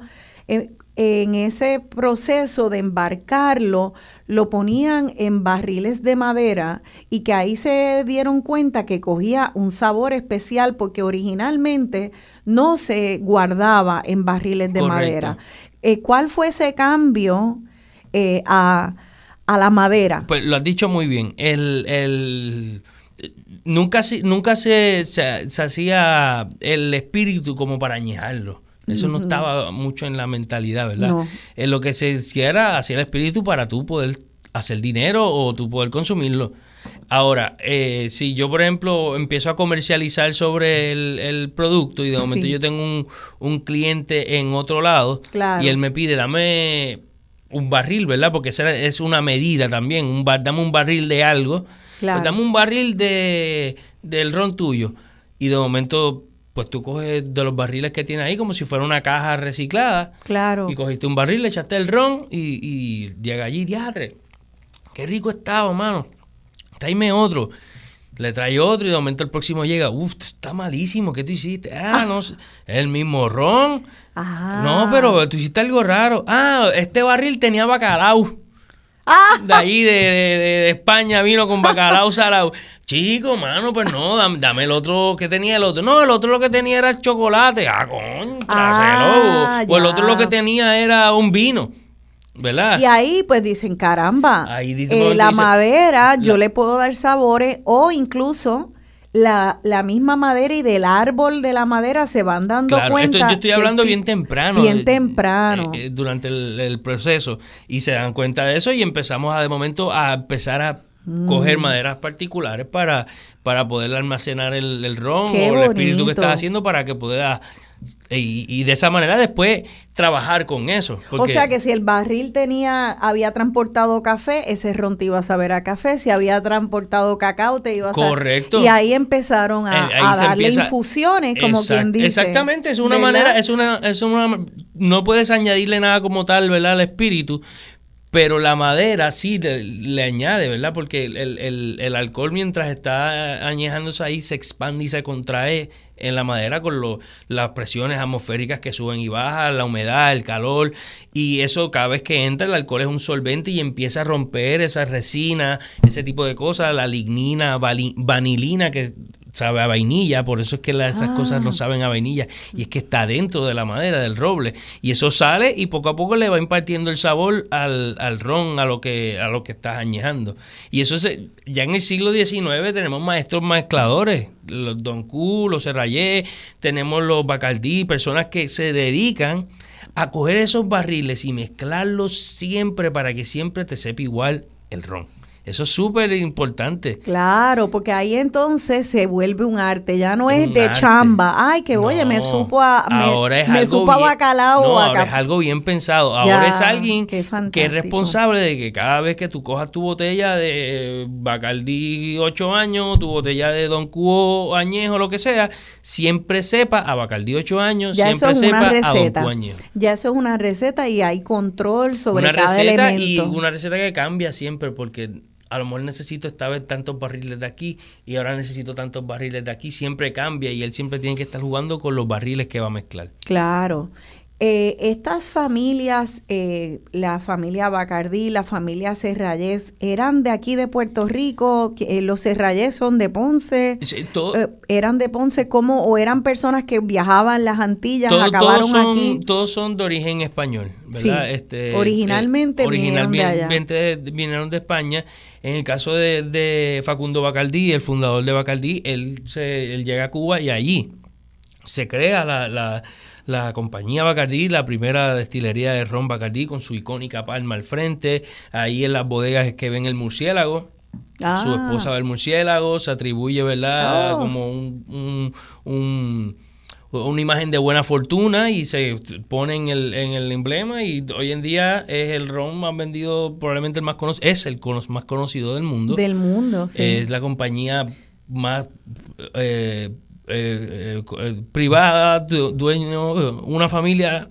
En ese proceso de embarcarlo, lo ponían en barriles de madera y que ahí se dieron cuenta que cogía un sabor especial porque originalmente no se guardaba en barriles de Correcto. madera. Eh, ¿Cuál fue ese cambio eh, a, a la madera? Pues lo has dicho muy bien. El, el- nunca nunca se, se- se hacía el espíritu como para añejarlo. Eso no estaba mucho en la mentalidad, ¿verdad? No. En lo que se hacía era hacer el espíritu para tú poder hacer dinero o tú poder consumirlo. Ahora, eh, si yo, por ejemplo, empiezo a comercializar sobre el, el producto y de momento Sí. yo tengo un, un cliente en otro lado Claro. y él me pide, dame un barril, ¿verdad? Porque esa es una medida también. Un bar- dame un barril de algo. Claro. Pues dame un barril de, del ron tuyo. Y de momento, pues tú coges de los barriles que tiene ahí como si fuera una caja reciclada. Claro. Y cogiste un barril, le echaste el ron y, y llega allí, diadre. Qué rico estaba, mano. Tráeme otro. Le trae otro y de momento el próximo llega. Uf, está malísimo. ¿Qué tú hiciste? Ah, no sé. El mismo ron. Ah. No, pero tú hiciste algo raro. Ah, este barril tenía bacalao. Ah, De ahí de, de- de- de España vino con bacalao salado. Chico, mano, pues no, dame, dame el otro que tenía el otro. No, el otro lo que tenía era el chocolate. Ah, contra, Ah, O el otro lo que tenía era un vino. ¿Verdad? Y ahí pues dicen, caramba, Ahí dice- eh, momento la dice- madera yo la- le puedo dar sabores o incluso la, la misma madera y del árbol de la madera se van dando Claro, cuenta. esto yo estoy hablando bien temprano. Bien temprano. eh, eh, durante el, el proceso. Y se dan cuenta de eso y empezamos a, de momento a empezar a Mm. coger maderas particulares para, para poder almacenar el, el ron Qué o el espíritu que estás haciendo para que pueda... Y, y de esa manera después trabajar con eso. o sea que si el barril tenía, había transportado café, ese ron te iba a saber a café. Si había transportado cacao, te iba a saber. Correcto. Y ahí empezaron a, Eh, ahí a se darle empieza- infusiones, como Exact- quien dice. Exactamente, es una ¿verdad? manera, es una, es una, no puedes añadirle nada como tal, ¿verdad? Al espíritu, pero la madera sí le, le añade, ¿verdad? Porque el- el- el alcohol mientras está añejándose ahí se expande y se contrae en la madera con lo- las presiones atmosféricas que suben y bajan, la humedad, el calor, y eso cada vez que entra el alcohol es un solvente y empieza a romper esa resina, ese tipo de cosas, la lignina, vanilina que sabe a vainilla, por eso es que la- esas cosas no saben a vainilla, y es que está dentro de la madera, del roble, y eso sale y poco a poco le va impartiendo el sabor al, al ron, a lo que a lo que estás añejando. Y eso se, ya en el siglo XIX tenemos maestros mezcladores, los Don Q, los Serrayé, tenemos los Bacardí, personas que se dedican a coger esos barriles y mezclarlos siempre para que siempre te sepa igual el ron. Eso es súper importante. Claro, porque ahí entonces se vuelve un arte, ya no es Un de arte. chamba. Ay, que oye, me supo a me, ahora es me algo supo a bien- bacalao no, a ahora es algo bien pensado. Ya, Ahora es alguien que es responsable de que cada vez que tú cojas tu botella de Bacardí 8 años, tu botella de Don Cuo añejo, lo que sea, siempre sepa a Bacardí 8 años, Ya eso siempre es sepa una a Don. Cuo añejo. Ya eso es una receta y hay control sobre Una cada receta y una receta que cambia siempre porque a lo mejor necesito esta vez tantos barriles de aquí y ahora necesito tantos barriles de aquí, siempre cambia y él siempre tiene que estar jugando con los barriles que va a mezclar. Claro. Eh, estas familias, eh, la familia Bacardí, la familia Serrayés, ¿eran de aquí de Puerto Rico? Eh, ¿Los Serrayés son de Ponce? Sí, todo- Eh, ¿Eran de Ponce cómo? ¿O eran personas que viajaban las Antillas, Todo- acabaron todos, son, aquí? todos son de origen español, ¿verdad? Sí, Este, originalmente eh, vinieron de allá. originalmente vinieron de España. En el caso de, de Facundo Bacardí, el fundador de Bacardí, él, se, él llega a Cuba y allí se crea la, la- la compañía Bacardí, la primera destilería de ron Bacardí con su icónica palma al frente. Ahí en las bodegas es que ven el murciélago. Su Ah. esposa ve el murciélago, se atribuye, ¿verdad? Oh. Como un, un- un- una imagen de buena fortuna y se pone en el, en el emblema y hoy en día es el ron más vendido, probablemente el más conocido, es el cono- más conocido del mundo. Del mundo, sí. Es la compañía más eh, eh, eh, privada, du- dueño, una familia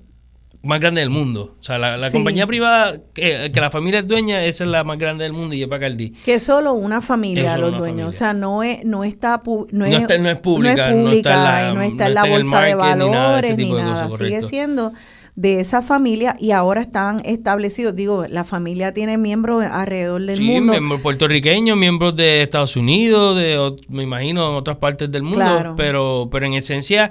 más grande del mundo. O sea, la, la Sí. compañía privada que, que la familia es dueña, esa es la más grande del mundo y es Bacardi. que solo una familia solo los una dueños, familia. o sea, no es no está no, No es, está- no es pública, no no está en la- no está en no la está en el bolsa de ni nada valores ni nada, sigue siendo de esa familia y ahora están establecidos, digo, la familia tiene miembros alrededor del Sí, mundo. miembros puertorriqueños, miembros de Estados Unidos, de me imagino en otras partes del mundo, Claro. pero pero en esencia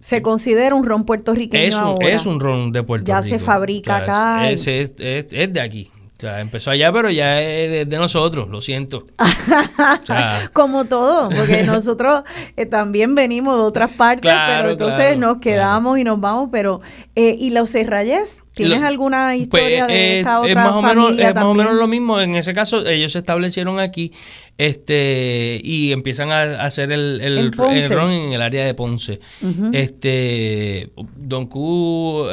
Se considera un ron puertorriqueño es un, ahora. es un ron de Puerto Ya Rico. se fabrica acá Es, es, es- es de aquí. O sea, empezó allá, pero ya es de, de nosotros, lo siento. O sea, Como todo, porque nosotros eh, también venimos de otras partes, Claro, pero entonces claro, nos quedamos y nos vamos, pero eh, eh, ¿y los Serrayes? ¿Tienes Lo- alguna pues, historia de eh, esa es otra más o menos, familia es más o menos lo mismo. En ese caso, ellos se establecieron aquí este y empiezan a, a hacer el, el, ron en el área de Ponce. Este Don Q,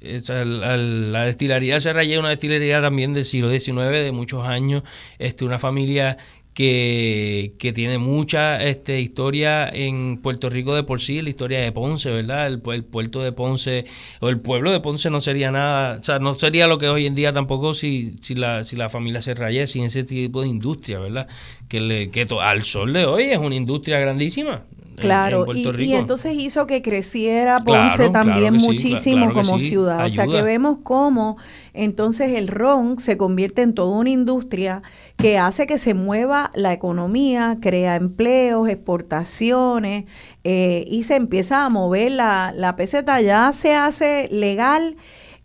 la, destilería Serrayé es una destilería también del siglo XIX, de muchos años. Este, una familia que, que tiene mucha este, historia en Puerto Rico de por sí, la historia de Ponce, ¿verdad? El, pu- el puerto de Ponce, o el pueblo de Ponce no sería nada, o sea, no sería lo que hoy en día tampoco si, si, la, si la familia Serrayé, sin ese tipo de industria, ¿verdad? Que, le, que al sol de hoy es una industria grandísima. Claro, en Puerto y, entonces hizo que creciera Ponce claro también muchísimo claro como sí, ciudad. O sea que vemos cómo entonces el ron se convierte en toda una industria que hace que se mueva la economía, crea empleos, exportaciones eh, y se empieza a mover la, la peseta. Ya se hace legal.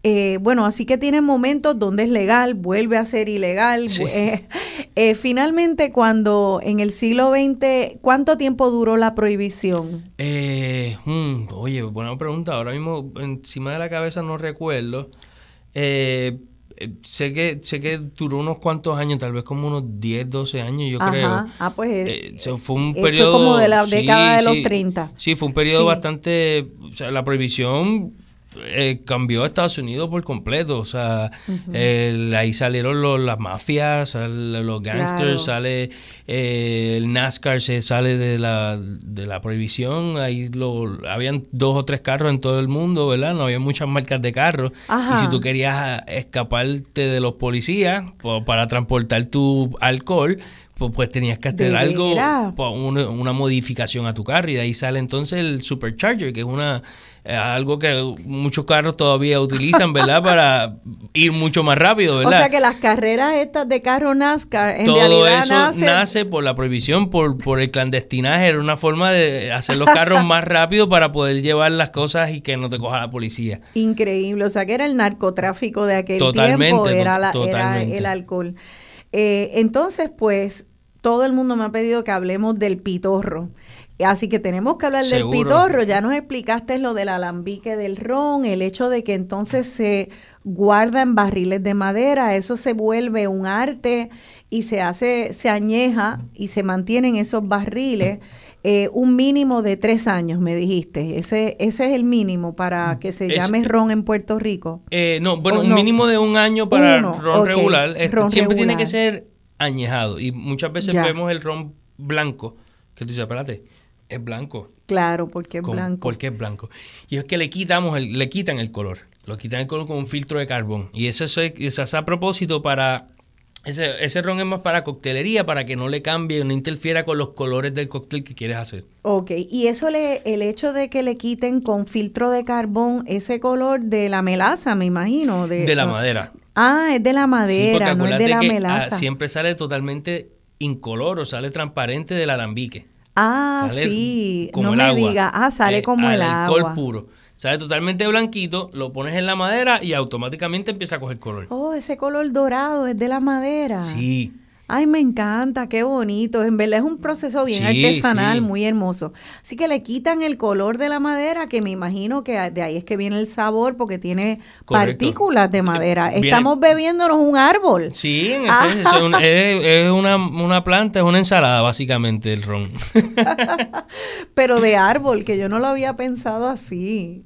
Eh, bueno, así que tiene momentos donde es legal, vuelve a ser ilegal. Sí. eh, eh, finalmente, cuando en el siglo XX, ¿cuánto tiempo duró la prohibición? Eh, mm, oye, buena pregunta. Ahora mismo encima de la cabeza no recuerdo. Eh, sé que sé que duró unos cuantos años, tal vez como unos 10, 12 años, yo creo. Ah, pues Eh, fue un eh, fue periodo como de la sí, década de los sí. 30. Sí, fue un periodo Sí. bastante, o sea, la prohibición eh, cambió a Estados Unidos por completo, o sea, ahí salieron los, las mafias, los gangsters, Claro. sale eh, el NASCAR se sale de la de la prohibición, ahí lo habían dos o tres carros en todo el mundo, ¿verdad? No había muchas marcas de carros Ajá. y si tú querías escaparte de los policías po- para transportar tu alcohol, pues, pues tenías que hacer ¿De algo, una, una modificación a tu carro y de ahí sale entonces el Supercharger, que es una eh, algo que muchos carros todavía utilizan, ¿verdad? Para ir mucho más rápido, O ¿verdad? sea que las carreras estas de carro NASCAR en Todo realidad eso nace por la prohibición, por, por el clandestinaje, era una forma de hacer los carros más rápido para poder llevar las cosas y que no te coja la policía. Increíble, o sea que era el narcotráfico de aquel Totalmente, tiempo, era, la- era el alcohol. Eh, entonces, pues, todo el mundo me ha pedido que hablemos del pitorro. Así que tenemos que hablar Seguro. del pitorro. Ya nos explicaste lo del alambique del ron, el hecho de que entonces se guarda en barriles de madera, eso se vuelve un arte y se hace, se añeja y se mantiene en esos barriles eh, un mínimo de tres años, me dijiste. Ese, ese es el mínimo para que se Es- llame ron en Puerto Rico. Eh, no, bueno, un no. mínimo de un año para Uno, ron regular. Este, ron siempre tiene que ser añejado. Y muchas veces Ya. vemos el ron blanco, que tú dices, espérate, es blanco. Claro, porque es con- blanco. Porque es blanco. Y es que le quitamos el, le quitan el color. Lo quitan el color con un filtro de carbón. Y eso es, eso es a propósito para. Ese, ese ron es más para coctelería, para que no le cambie, no interfiera con los colores del cóctel que quieres hacer. Ok, y eso le, el hecho de que le quiten con filtro de carbón ese color de la melaza, me imagino. De, De la madera. Ah, es de la Sí, madera, no es de la que, ah, melaza. siempre sale totalmente incoloro, sale transparente del alambique. Ah, Sale sí, como no el me agua. diga. Ah, sale Eh, como el alcohol agua. puro. Sale totalmente blanquito, lo pones en la madera y automáticamente empieza a coger color. Oh, ese color dorado es de la madera. Sí. Ay, me encanta, qué bonito. En verdad es un proceso bien Sí, artesanal, sí. muy hermoso. Así que le quitan el color de la madera, que me imagino que de ahí es que viene el sabor, porque tiene Correcto. Partículas de madera. Viene- Estamos bebiéndonos un árbol. Sí, en Ah. esencia, es, un- es- es una, una planta, es una ensalada básicamente el ron. pero de árbol, que yo no lo había pensado así.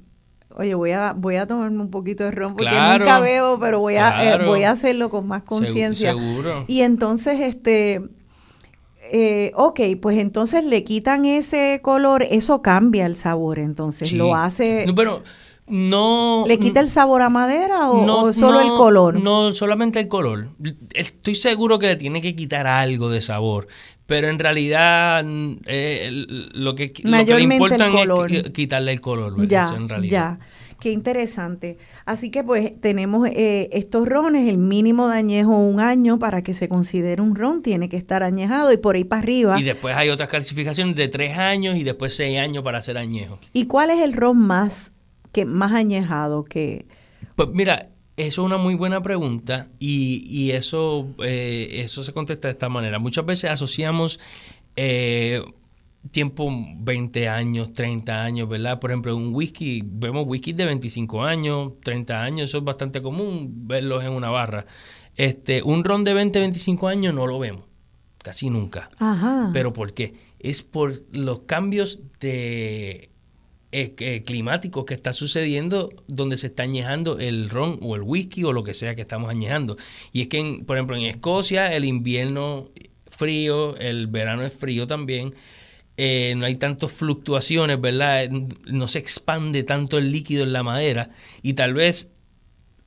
Oye, voy a, voy a tomarme un poquito de ron porque Claro, nunca veo, pero voy a, eh, voy a hacerlo con más conciencia. seguro. Y entonces, este, eh, ok, pues entonces le quitan ese color, eso cambia el sabor, entonces Sí. lo hace, No, Pero no... ¿le quita el sabor a madera o, no- o solo el color? No, solamente el color. Estoy seguro que le tiene que quitar algo de sabor. Pero en realidad mm, eh, lo, que, lo que le Mayormente el importa color. es qui- quitarle el color. ¿verdad? Ya, Eso en realidad. ya. Qué interesante. Así que pues tenemos eh, estos rones, el mínimo de añejo un año para que se considere un ron, tiene que estar añejado y por ahí para arriba. Y después hay otras clasificaciones de tres años y después seis años para hacer añejo. ¿Y cuál es el ron más que más añejado que Pues mira, eso es una muy buena pregunta y, y eso, eh, eso se contesta de esta manera. Muchas veces asociamos eh, tiempo 20 años, 30 años, ¿verdad? Por ejemplo, un whisky, vemos whisky de 25 años, 30 años, eso es bastante común verlos en una barra. Este, un ron de 20, 25 años no lo vemos, casi nunca. Ajá. ¿Pero por qué? Es por los cambios de climáticos que está sucediendo donde se está añejando el ron o el whisky o lo que sea que estamos añejando. Y es que, en- por ejemplo, en Escocia el invierno frío, el verano es frío también. eh, no hay tantas fluctuaciones, ¿verdad? No se expande tanto el líquido en la madera y tal vez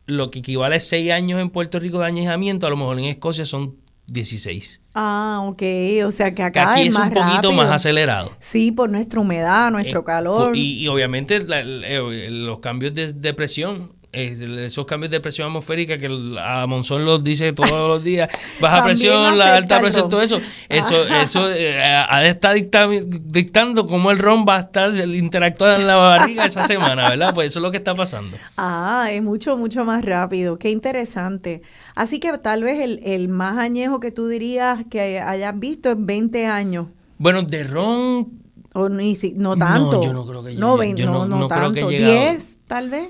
lo que equivale a 6 años en Puerto Rico de añejamiento, a lo mejor en Escocia son 16. Ah, ok, o sea que acá aquí es más un poquito rápido. más acelerado. Sí, por nuestra humedad, nuestro Eh, calor. Y, y obviamente la- los cambios de, de presión, esos cambios de presión atmosférica que a Monzón los dice todos los días, baja presión, la alta al presión, todo eso, eso, eso eh, ha de estar dicta- dictando cómo el ron va a estar interactuando en la barriga esa semana, ¿verdad? Pues eso es lo que está pasando. Ah, es mucho, mucho más rápido. Qué interesante. Así que tal vez el, el más añejo que tú dirías que hayas visto es 20 años. Bueno, de ron, O ni si- no No, tanto. yo no creo que llegue- yo no, no- no no creo que tanto. llegado. 10, tal vez.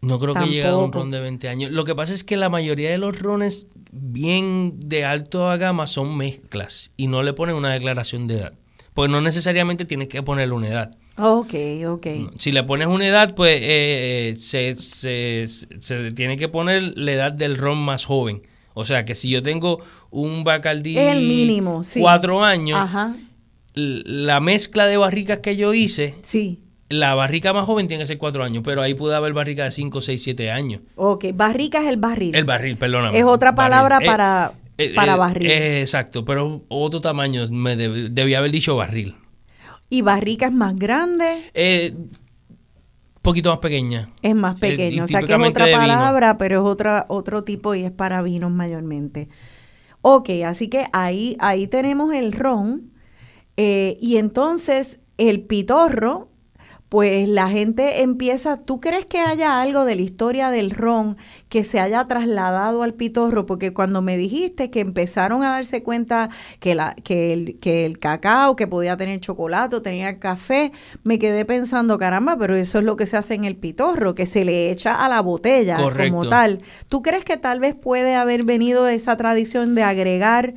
No creo que llegue a un ron de 20 años. Lo que pasa es que la mayoría de los rones bien de alta gama son mezclas y no le ponen una declaración de edad. Pues no necesariamente tienes que ponerle una edad. Ok, ok. Si le pones una edad, pues eh, eh, se, se- se tiene que poner la edad del ron más joven. O sea que si yo tengo un Bacardí el mínimo, sí. cuatro años, Ajá, la mezcla de barricas que yo hice, sí. La barrica más joven tiene que ser cuatro años, pero ahí puede haber barrica de 5, 6, 7 años. Ok, barrica es el barril. El barril, perdóname. Es otra palabra Barril. Eh, para- para barril. eh, exacto, pero otro tamaño, me deb- debía haber dicho barril. Y barrica es más grande, Eh, poquito más pequeña. es más Eh, pequeño. y o sea que es otra palabra, pero es otra, otro tipo y es para vinos mayormente. Ok, así que ahí, ahí tenemos el ron. eh, y entonces el pitorro, pues la gente empieza, ¿tú crees que haya algo de la historia del ron que se haya trasladado al pitorro? Porque cuando me dijiste que empezaron a darse cuenta que, la, que, el, que el cacao, que podía tener chocolate, tenía café, me quedé pensando, caramba, pero eso es lo que se hace en el pitorro, que se le echa a la botella como tal. ¿Tú crees que tal vez puede haber venido esa tradición de agregar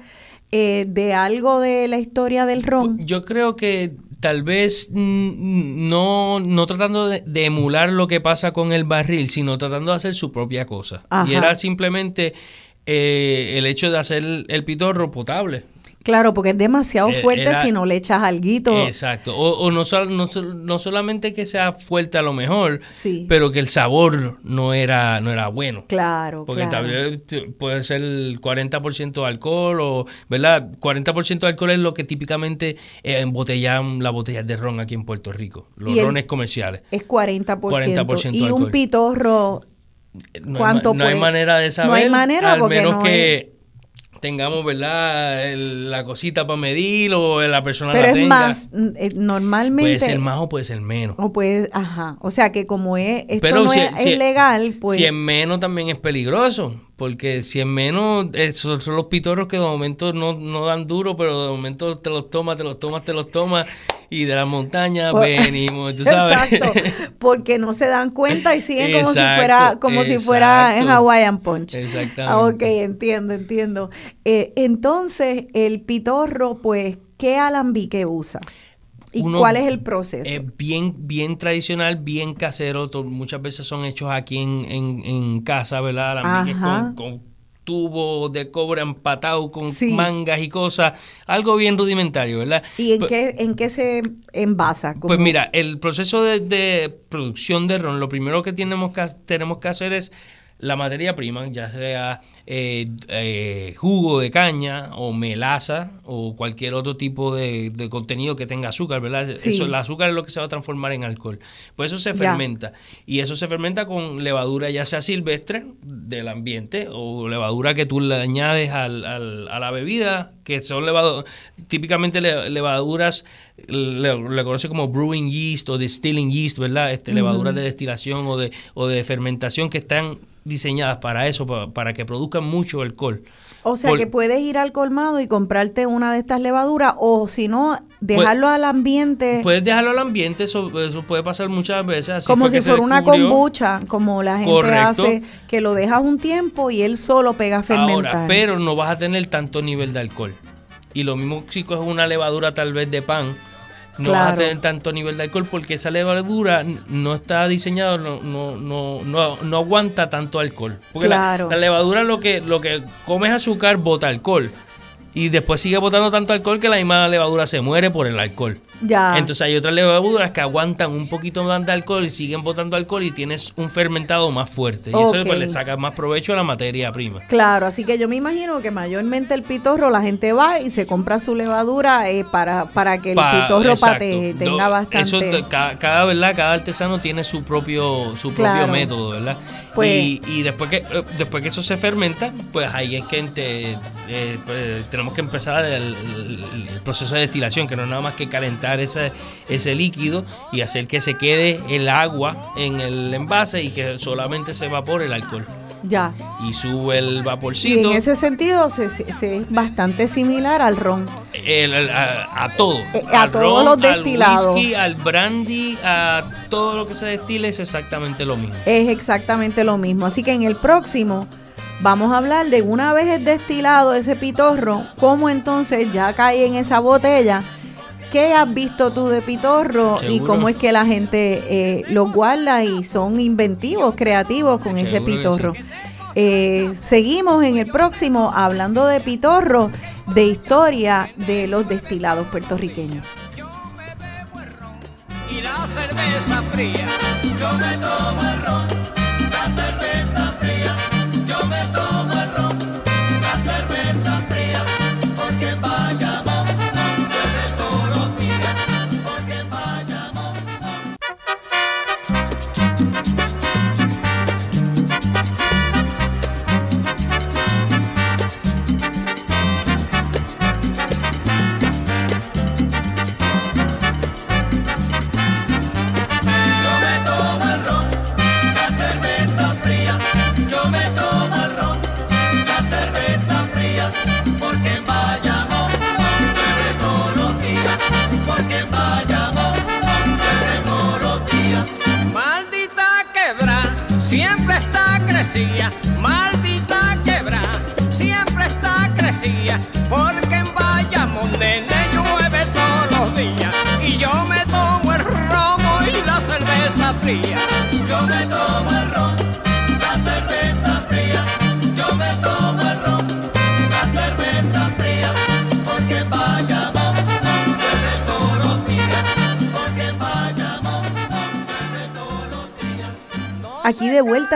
eh, de algo de la historia del ron? Yo creo que tal vez mm, no, no tratando de, de emular lo que pasa con el barril, sino tratando de hacer su propia cosa. Ajá. Y era simplemente eh, el hecho de hacer el pitorro potable. Claro, porque es demasiado Eh, fuerte era- si no le echas alguito. Exacto. O, o no, no, no solamente que sea fuerte a lo mejor, Sí. pero que el sabor no era, no era bueno. Claro, Porque claro. tal vez t- puede ser el 40% de alcohol o, ¿verdad? 40% de alcohol es lo que típicamente eh, embotellan las botellas de ron aquí en Puerto Rico, los rones comerciales. Es 40%. 40% y un pitorro, No, ¿Cuánto hay, ma- no hay manera de saber. No hay manera al porque menos no que tengamos, ¿verdad? El- la cosita para medir o la persona pero la es tenga. más, eh, normalmente... Puede ser más o puede ser menos. O puede, ajá. O sea que como es, esto Pero no si- es, si- es legal, pues... Si es menos también es peligroso, porque si es menos, eh, son, son los pitorros que de momento no, no dan duro, pero de momento te los tomas, te los tomas, te los tomas, y de la montaña Pues- venimos, tú sabes. Exacto, porque no se dan cuenta y siguen como si fuera como si fuera en. Hawaiian Punch. Exactamente. Ah, ok, entiendo, entiendo. Eh, entonces, el pitorro, pues, ¿qué alambique usa? ¿Y Uno- cuál es el proceso? Es bien, bien tradicional, bien casero. muchas veces son hechos aquí en, en, en casa, ¿verdad? Alambiques con, con tubos de cobre empatados con Sí. mangas y cosas. Algo bien rudimentario, ¿verdad? ¿Y en qué, en qué se envasa? Pues mira, el proceso de, de producción de ron, lo primero que tenemos que, tenemos que hacer es la materia prima, ya sea eh, eh, jugo de caña o melaza o cualquier otro tipo de, de contenido que tenga azúcar, ¿verdad? Sí. Eso, el azúcar es lo que se va a transformar en alcohol. Pues eso se Ya. fermenta. Y eso se fermenta con levadura ya sea silvestre del ambiente o levadura que tú le añades al- al- a la bebida, que son levaduras, típicamente le- levaduras, le, le conoce como brewing yeast o distilling yeast, ¿verdad? Este, Levaduras de destilación o de, o de fermentación que están diseñadas para eso, pa- para, que produzcan mucho alcohol. O sea, Por- que puedes ir al colmado y comprarte una de estas levaduras o si no, dejarlo al ambiente Puedes dejarlo al ambiente, eso, eso puede pasar muchas veces. así como si fuera una kombucha, como la gente Correcto. hace, que lo dejas un tiempo y él solo pega a fermentar. Ahora, pero no vas a tener tanto nivel de alcohol. Y lo mismo si coges una levadura tal vez de pan, no vas a Claro. tener tanto nivel de alcohol porque esa levadura no está diseñada, no, no, no, no, no aguanta tanto alcohol. Porque la- Claro. la, levadura lo que, lo que come es azúcar, bota alcohol. Y después sigue botando tanto alcohol que la misma levadura se muere por el alcohol. Ya. Entonces hay otras levaduras que aguantan un poquito más de alcohol y siguen botando alcohol y tienes un fermentado más fuerte. Y eso pues, le sacas más provecho a la materia prima. Claro, así que yo me imagino que mayormente el pitorro, la gente va y se compra su levadura eh, para, para que el Pa- pitorro pate, tenga bastante. Eso, cada, cada, ¿verdad? cada artesano tiene su propio su Claro. propio método, ¿verdad? Pues- y, y después que eh, después que eso se fermenta, pues ahí es que ente- eh, pues, tenemos que empezar el, el- el proceso de destilación, que no es nada más que calentar ese, ese líquido y hacer que se quede el agua en el envase y que solamente se evapore el alcohol. Ya. Y sube el Y vaporcito. en ese sentido se, se- se es bastante similar al ron. El- el- a, a todo. Eh, a Al todos los Al destilados. whisky, al brandy, a todo lo que se destile es exactamente lo mismo. Es exactamente lo mismo. Así que en el próximo vamos a hablar de una vez es destilado ese pitorro, cómo entonces ya cae en esa botella. ¿Qué has visto tú de pitorro y cómo es que la gente eh, los guarda y son inventivos, creativos con ese Seguro pitorro? sí. Eh, seguimos en el próximo hablando de pitorro, de historia de los destilados puertorriqueños. y la cerveza fría. Yo me tomo el ron,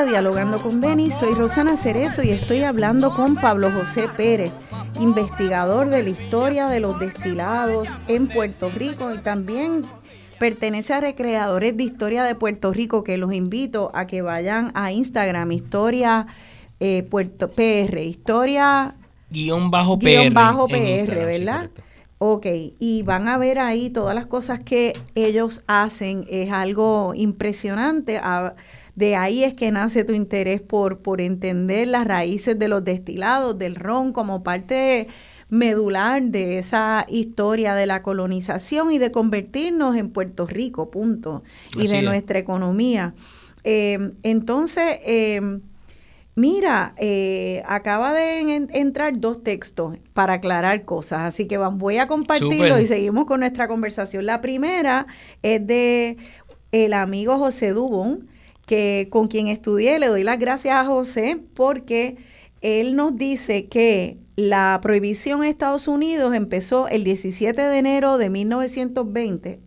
Dialogando con Beni, soy Rosana Cerezo y estoy hablando con Pablo José Pérez, investigador de la historia de los destilados en Puerto Rico y también pertenece a Recreadores de Historia de Puerto Rico, que los invito a que vayan a Instagram, Historia eh, Puerto PR, Historia Guión bajo PR. guion bajo PR, sí, ¿verdad? correcto. Ok, y van a ver ahí todas las cosas que ellos hacen, es algo impresionante. Ah, de ahí es que nace tu interés por, por entender las raíces de los destilados, del ron, como parte medular de esa historia de la colonización y de convertirnos en Puerto Rico, punto, y de es. nuestra economía. Eh, entonces, eh, Mira, eh, acaba de en- entrar dos textos para aclarar cosas, así que van- voy a compartirlo y seguimos con nuestra conversación. La primera es de el amigo José Dubón, que con quien estudié, le doy las gracias a José porque él nos dice que la prohibición en Estados Unidos empezó el 17 de enero de 1920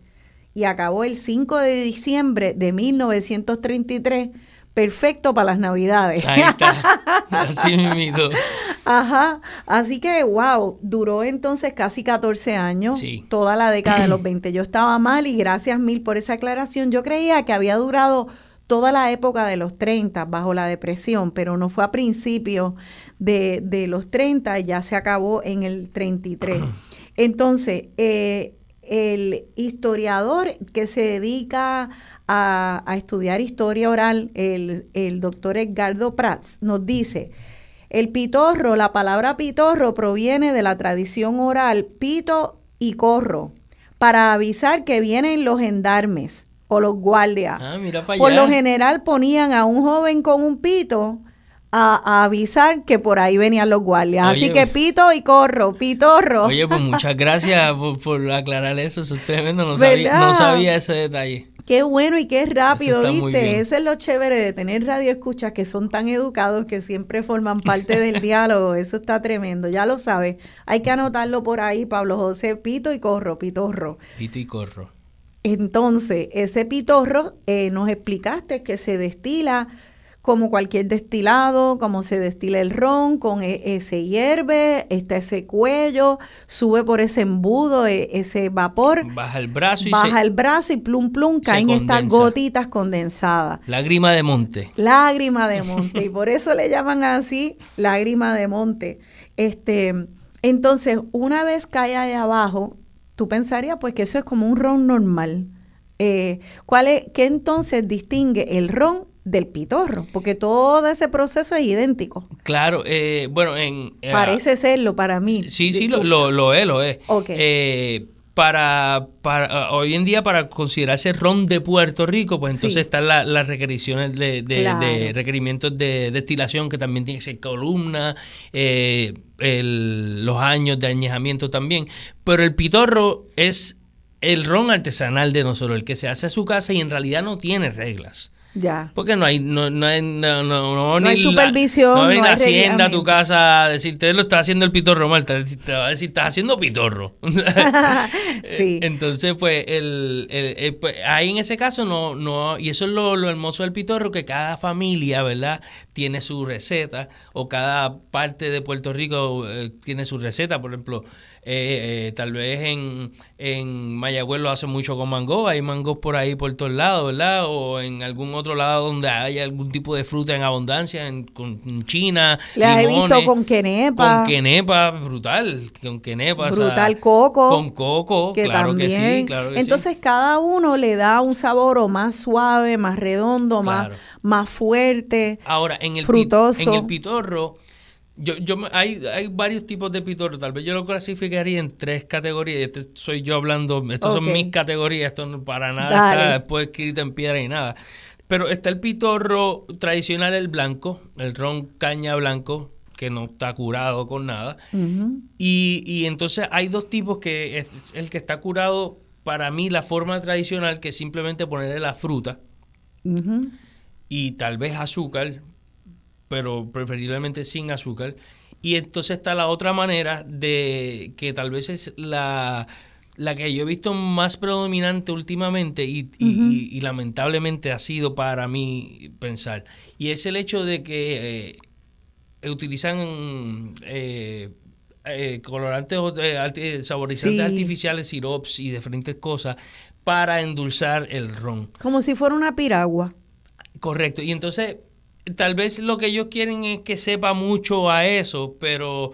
y acabó el 5 de diciembre de 1933, perfecto para las navidades. Ahí está. Así mismito. Ajá, así que wow, duró entonces casi 14 años, Sí. toda la década de los 20. Yo estaba mal y gracias mil por esa aclaración. Yo creía que había durado toda la época de los 30 bajo la depresión, pero no fue a principios de, de los 30, ya se acabó en el 33. Entonces, eh, el historiador que se dedica a, a estudiar historia oral, el, el doctor Edgardo Prats, nos dice, el pitorro, la palabra pitorro proviene de la tradición oral pito y corro, para avisar que vienen los gendarmes o los guardias. Ah, mira para Por lo general ponían a un joven con un pito a, a avisar que por ahí venían los guardias. Así que pito y corro, pitorro. Oye, pues muchas gracias por, por aclarar eso. Eso es tremendo. No sabía, no sabía ese detalle. Qué bueno y qué rápido, ¿viste? Ese es lo chévere de tener radio escuchas que son tan educados que siempre forman parte del diálogo. Eso está tremendo, ya lo sabes. Hay que anotarlo por ahí, Pablo José, pito y corro, pitorro. Pito y corro. Entonces, ese pitorro eh, nos explicaste que se destila como cualquier destilado, como se destila el ron, con e- ese hierve, está ese cuello, sube por ese embudo, e- ese vapor, Baja el brazo y baja se, el brazo y plum plum caen estas gotitas condensadas. lágrima de monte. Lágrima de monte, y por eso le llaman así lágrima de monte. Este, entonces, una vez cae ahí abajo, tú pensarías pues que eso es como un ron normal. Eh, ¿cuál es, ¿Qué entonces distingue el ron del pitorro? Porque todo ese proceso es idéntico. Claro, eh, bueno, en... eh, Parece serlo para mí. Sí, sí, lo, lo, lo es, lo es. Ok. Eh, para, para ah, hoy en día, para considerarse ron de Puerto Rico, pues entonces Sí. están la- las requisiciones de, de- Claro. de requerimientos de destilación, que también tiene que ser columna, eh, el- los años de añejamiento también. Pero el pitorro es el ron artesanal de nosotros, el que se hace a su casa y en realidad no tiene reglas. Ya. Porque no hay, no, no hay, no, no, no, hay ni la- supervisión, no hay no la hay hacienda a tu casa a decirte lo está haciendo el pitorro mal, te, te va a decir, estás haciendo pitorro. Sí. Entonces, pues, el, el- el- pues, ahí en ese caso no, no, y eso es lo, lo hermoso del pitorro, que cada familia, ¿verdad? Tiene su receta, o cada parte de Puerto Rico eh, tiene su receta, por ejemplo, eh, eh, tal vez en, en Mayagüez lo hacen mucho con mango, hay mangos por ahí por todos lados, ¿verdad? O en algún otro lado donde haya algún tipo de fruta en abundancia, en, con en China, Las he visto con quenepa. Con quenepa, brutal, con quenepa. o sea, Brutal coco. Con coco, que claro también. que sí, claro que sí. Entonces cada uno le da un sabor o más suave, más redondo, Claro. más, más fuerte. Ahora, en el, frutoso. en el pitorro, yo, yo hay, hay varios tipos de pitorro. Tal vez yo lo clasificaría en tres categorías. Este soy yo hablando, estas son mis categorías, esto no para nada Dale. está después escrito en piedra y nada. Pero está el pitorro tradicional, el blanco, el ron caña blanco, que no está curado con nada. Y, y entonces hay dos tipos que es el que está curado, para mí, la forma tradicional, que es simplemente ponerle la fruta y tal vez azúcar, pero preferiblemente sin azúcar. Y entonces está la otra manera de que tal vez es la, la que yo he visto más predominante últimamente y, y- y- y lamentablemente ha sido para mí pensar. Y es el hecho de que eh, utilizan eh, eh, colorantes, o, eh, saborizantes Sí. artificiales, sirops y diferentes cosas para endulzar el ron. Como si fuera una piragua. Correcto. Y entonces, tal vez lo que ellos quieren es que sepa mucho a eso, pero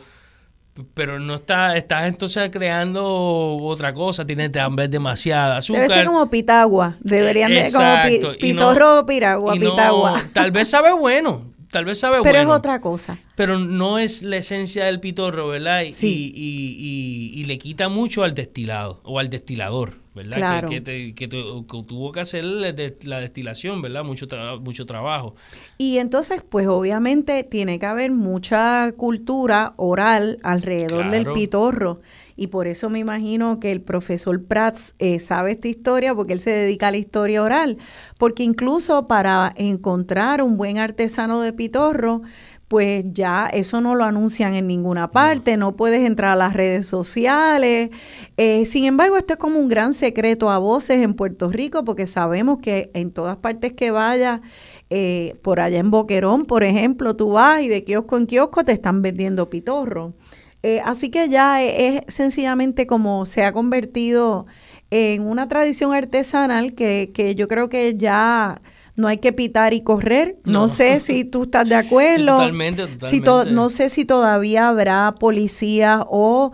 pero no está, estás entonces creando otra cosa, tienes en vez demasiada azúcar. Debe ser como pitagua, deberían de como pi- Exacto, y no- pitorro piragua, no- pitagua. tal vez sabe bueno, tal vez sabe Pero es bueno. otra cosa. Pero no es la esencia del pitorro, ¿verdad? Y, Sí. y, y- y le quita mucho al destilado o al destilador, ¿verdad? Claro. Que, que te- que tu- que tuvo que hacer la de- la destilación, ¿verdad? Mucho, tra- mucho trabajo. Y entonces, pues obviamente tiene que haber mucha cultura oral alrededor del pitorro. Y por eso me imagino que el profesor Prats eh, sabe esta historia porque él se dedica a la historia oral. Porque incluso para encontrar un buen artesano de pitorro, pues ya eso no lo anuncian en ninguna parte, no puedes entrar a las redes sociales. Eh, sin embargo, esto es como un gran secreto a voces en Puerto Rico porque sabemos que en todas partes que vayas, eh, por allá en Boquerón, por ejemplo, tú vas y de kiosco en kiosco te están vendiendo pitorro. Eh, así que ya es, es sencillamente como se ha convertido en una tradición artesanal que, que yo creo que ya no hay que pitar y correr. No, No. sé si tú estás de acuerdo. Totalmente, Si to- totalmente. no sé si todavía habrá policías o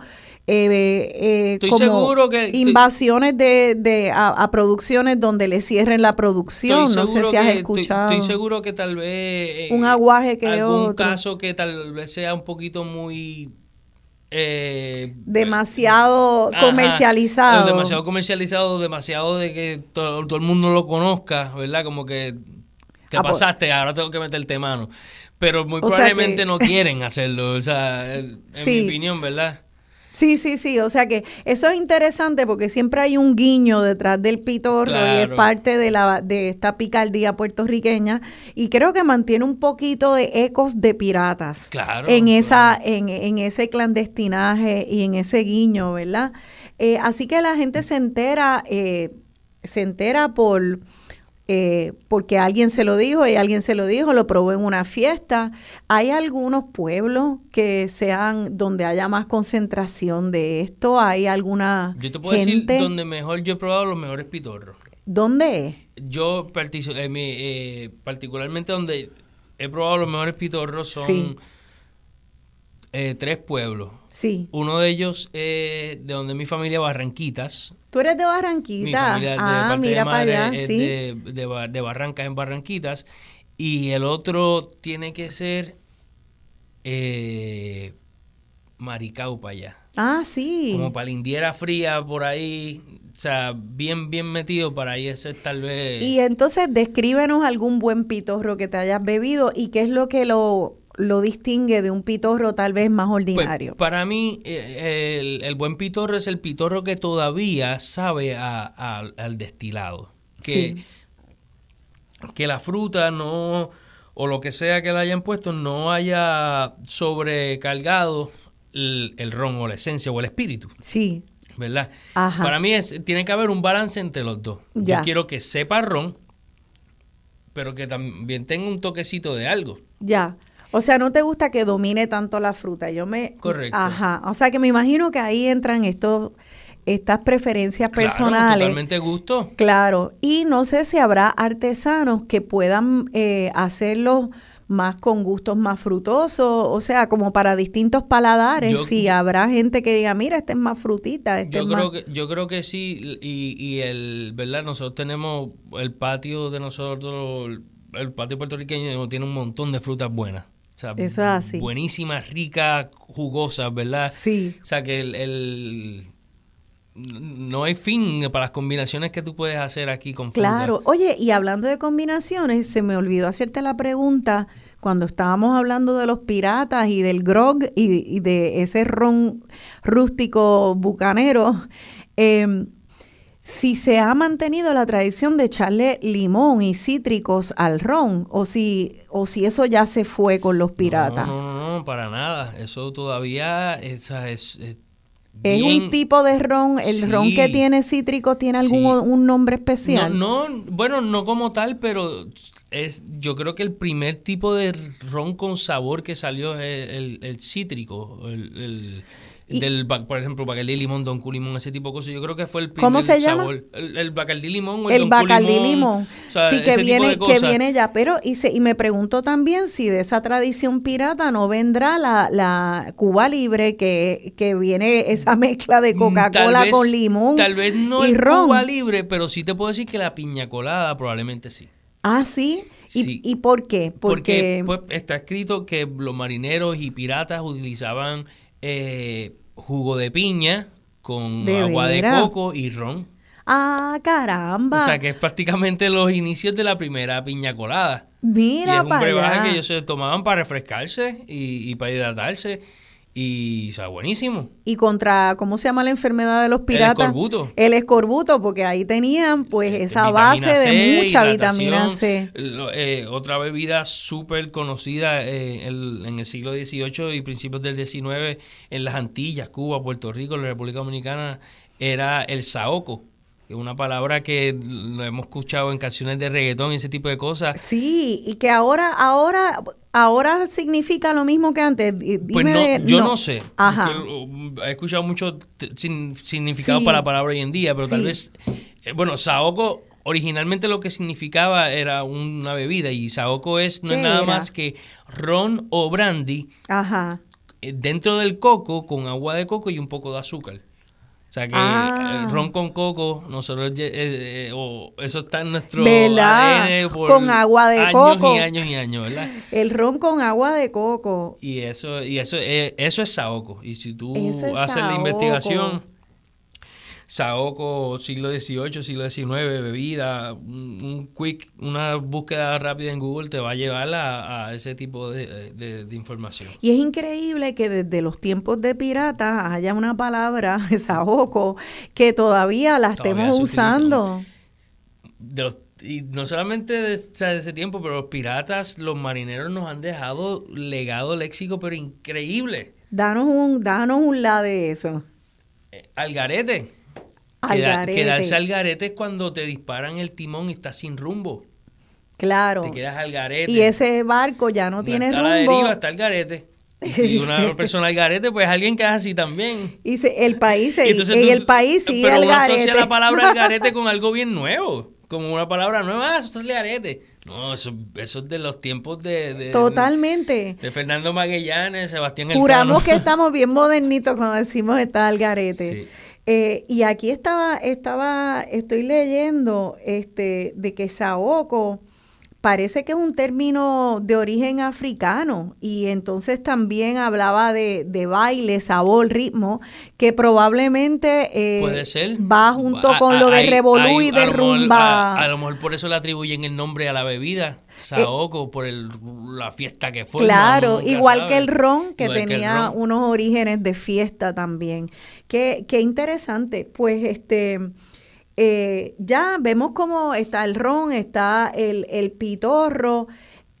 eh, eh, Estoy como seguro que- estoy- invasiones de, de a, a producciones donde le cierren la producción. No sé si has que- estoy- escuchado. Estoy, seguro que tal vez... eh, Un aguaje que algún otro. caso que tal vez sea un poquito muy... eh, demasiado Ajá, comercializado. demasiado comercializado, demasiado de que to- todo, el mundo lo conozca, ¿verdad? Como que te Ah, pues. pasaste, ahora tengo que meterte mano. Pero muy O probablemente que- no quieren hacerlo, o sea, en en Sí. mi opinión, ¿verdad? Sí, sí, sí. O sea que eso es interesante porque siempre hay un guiño detrás del pitorro y es parte de la de esta picardía puertorriqueña y creo que mantiene un poquito de ecos de piratas Claro, en esa claro. en, en ese clandestinaje y en ese guiño, ¿verdad? Eh, así que la gente se entera eh, se entera por eh, porque alguien se lo dijo y alguien se lo dijo, lo probó en una fiesta. Hay algunos pueblos que sean donde haya más concentración de esto. Hay alguna Yo te puedo gente. decir donde mejor yo he probado los mejores pitorros. ¿Dónde es? Yo eh, mi- eh, particularmente donde he probado los mejores pitorros son Sí. Eh, tres pueblos. Sí. Uno de ellos es de donde mi familia Barranquitas. Tú eres de Mi Barranquita. familia de ah, parte mira de para allá, es sí. de, de de Barrancas en Barranquitas. Y el otro tiene que ser eh, Maricao para allá. Ah, sí. Como para la indiera fría por ahí. O sea, bien, bien metido para ahí ese tal vez. Y entonces descríbenos algún buen pitorro que te hayas bebido y qué es lo que lo, lo distingue de un pitorro tal vez más Pues, ordinario. para mí, eh, el, el buen pitorro es el pitorro que todavía sabe a- a- al destilado. Que, Sí. que la fruta no, o lo que sea que le hayan puesto, no haya sobrecargado el, el ron o la esencia o el espíritu, sí. ¿verdad? Ajá. Para mí es, tiene que haber un balance entre los dos. Ya. Yo quiero que sepa ron, pero que también tenga un toquecito de algo. Ya. O sea, no te gusta que domine tanto la fruta. Yo me. Correcto. Ajá. O sea, que me imagino que ahí entran estos, estas preferencias Claro, personales. totalmente gusto. Claro. Y no sé si habrá artesanos que puedan eh, hacerlo más con gustos más frutosos, o sea, como para distintos paladares. Yo- si habrá gente que diga, mira, este es más frutita, este Yo es creo más... que yo creo que sí y, y el verdad nosotros tenemos el patio de nosotros el patio puertorriqueño tiene un montón de frutas buenas. Sea, Eso es así. Buenísimas, ricas, jugosas, ¿verdad? Sí. O sea que el, el- no hay fin para las combinaciones que tú puedes hacer aquí con fruta. Claro. Oye, y hablando de combinaciones, se me olvidó hacerte la pregunta cuando estábamos hablando de los piratas y del grog y, y de ese ron rústico bucanero. eh, si se ha mantenido la tradición de echarle limón y cítricos al ron o si o si eso ya se fue con los piratas. No, no, no, para nada. Eso todavía esa es, es Es bien- un tipo de ron, el ron que tiene cítrico tiene algún Sí. un nombre especial. No, no, bueno, no como tal, pero es, yo creo que el primer tipo de ron con sabor que salió es el, el- el cítrico. el- el- Y- del, por ejemplo, Bacardí Limón, Don Q Limón, ese tipo de cosas. Yo creo que fue el primer ¿Cómo se llama? sabor. El, el Bacardí Limón o el, El Don Bacardí limón. O sea, sí, que viene, que viene ya. Pero, y, se, y me pregunto también si de esa tradición pirata no vendrá la, la Cuba Libre, que, que viene esa mezcla de Mm, Coca-Cola con limón Tal vez no y el ron. Cuba libre, pero sí te puedo decir que la piña colada probablemente sí. Ah, sí. ¿Y, Sí. ¿Y por qué? Porque Porque, pues, está escrito que los marineros y piratas utilizaban eh, jugo de piña con ¿De agua veras? de coco y ron. ah, caramba. O sea que es prácticamente los inicios de la primera piña colada. y Mira es un para brebaje allá. que ellos se tomaban para refrescarse y, y para hidratarse. Y sea, buenísimo. Y contra, ¿cómo se llama la enfermedad de los piratas? escorbuto. El escorbuto, porque ahí tenían pues Eh, esa base de mucha vitamina C. Eh, otra bebida súper conocida eh, el- en el siglo XVIII y principios del XIX en las Antillas, Cuba, Puerto Rico, la República Dominicana, era el saoco, que es una palabra que lo hemos escuchado en canciones de reggaetón y ese tipo de cosas. Sí, y que ahora, ahora, ahora significa lo mismo que antes. Pues Dime no, de- yo no, sé. Ajá. um, he escuchado mucho sin- significado Sí. para la palabra hoy en día, pero tal vez, eh, bueno, saoco originalmente lo que significaba era una bebida y saoco es no es ¿Qué nada era? más que ron o brandy Ajá. eh, dentro del coco con agua de coco y un poco de azúcar. O sea que Ah. eh, ron con coco, nosotros, eh, eh, eso está en nuestro. ADN por Con agua de años coco. y años y años, ¿verdad? El ron con agua de coco. Y eso, y eso, eh, eso es Saoco. Y si tú haces la investigación, Saoco, siglo XVIII, siglo XIX, bebida, un, quick, una búsqueda rápida en Google te va a llevar a, a ese tipo de, de- de información. Y es increíble que desde los tiempos de piratas haya una palabra, saoco, que todavía la Todavía estemos usando. De los- y no solamente de, o sea, de ese tiempo, pero los piratas, los marineros nos han dejado legado léxico, pero increíble. Danos un, danos un la de eso. Eh, Algarete. Al Queda-. Quedarse al garete es cuando te disparan el timón y estás sin rumbo. Claro. Te quedas al garete. Y ese barco ya no, tiene está rumbo. la deriva, está al garete. Y una persona al garete, pues alguien que es así también. Y se- el país, se- Y entonces y tú- el país sigue pero al uno garete. asocia la palabra al garete con algo bien nuevo. Como una palabra nueva, ah, eso es el garete. No, eso, eso es de los tiempos de... de Totalmente. De Fernando Magallanes, Sebastián Elcano. Juramos que estamos bien modernitos cuando decimos está al garete. Sí. Eh, y aquí estaba, estaba, estoy leyendo este, de que Saoco parece que es un término de origen africano y entonces también hablaba de, de baile, sabor, ritmo, que probablemente eh, Puede ser. va junto A- con a- lo de hay- revolú hay- y de a lo mejor- rumba. A lo mejor por eso le atribuyen el nombre a la bebida, Saoco, por el, la fiesta que fue. Claro, igual sabe. que el ron, que Igual tenía ron. unos orígenes de fiesta también. Qué, qué interesante. Pues este, eh, ya vemos cómo está el ron, está el, el pitorro,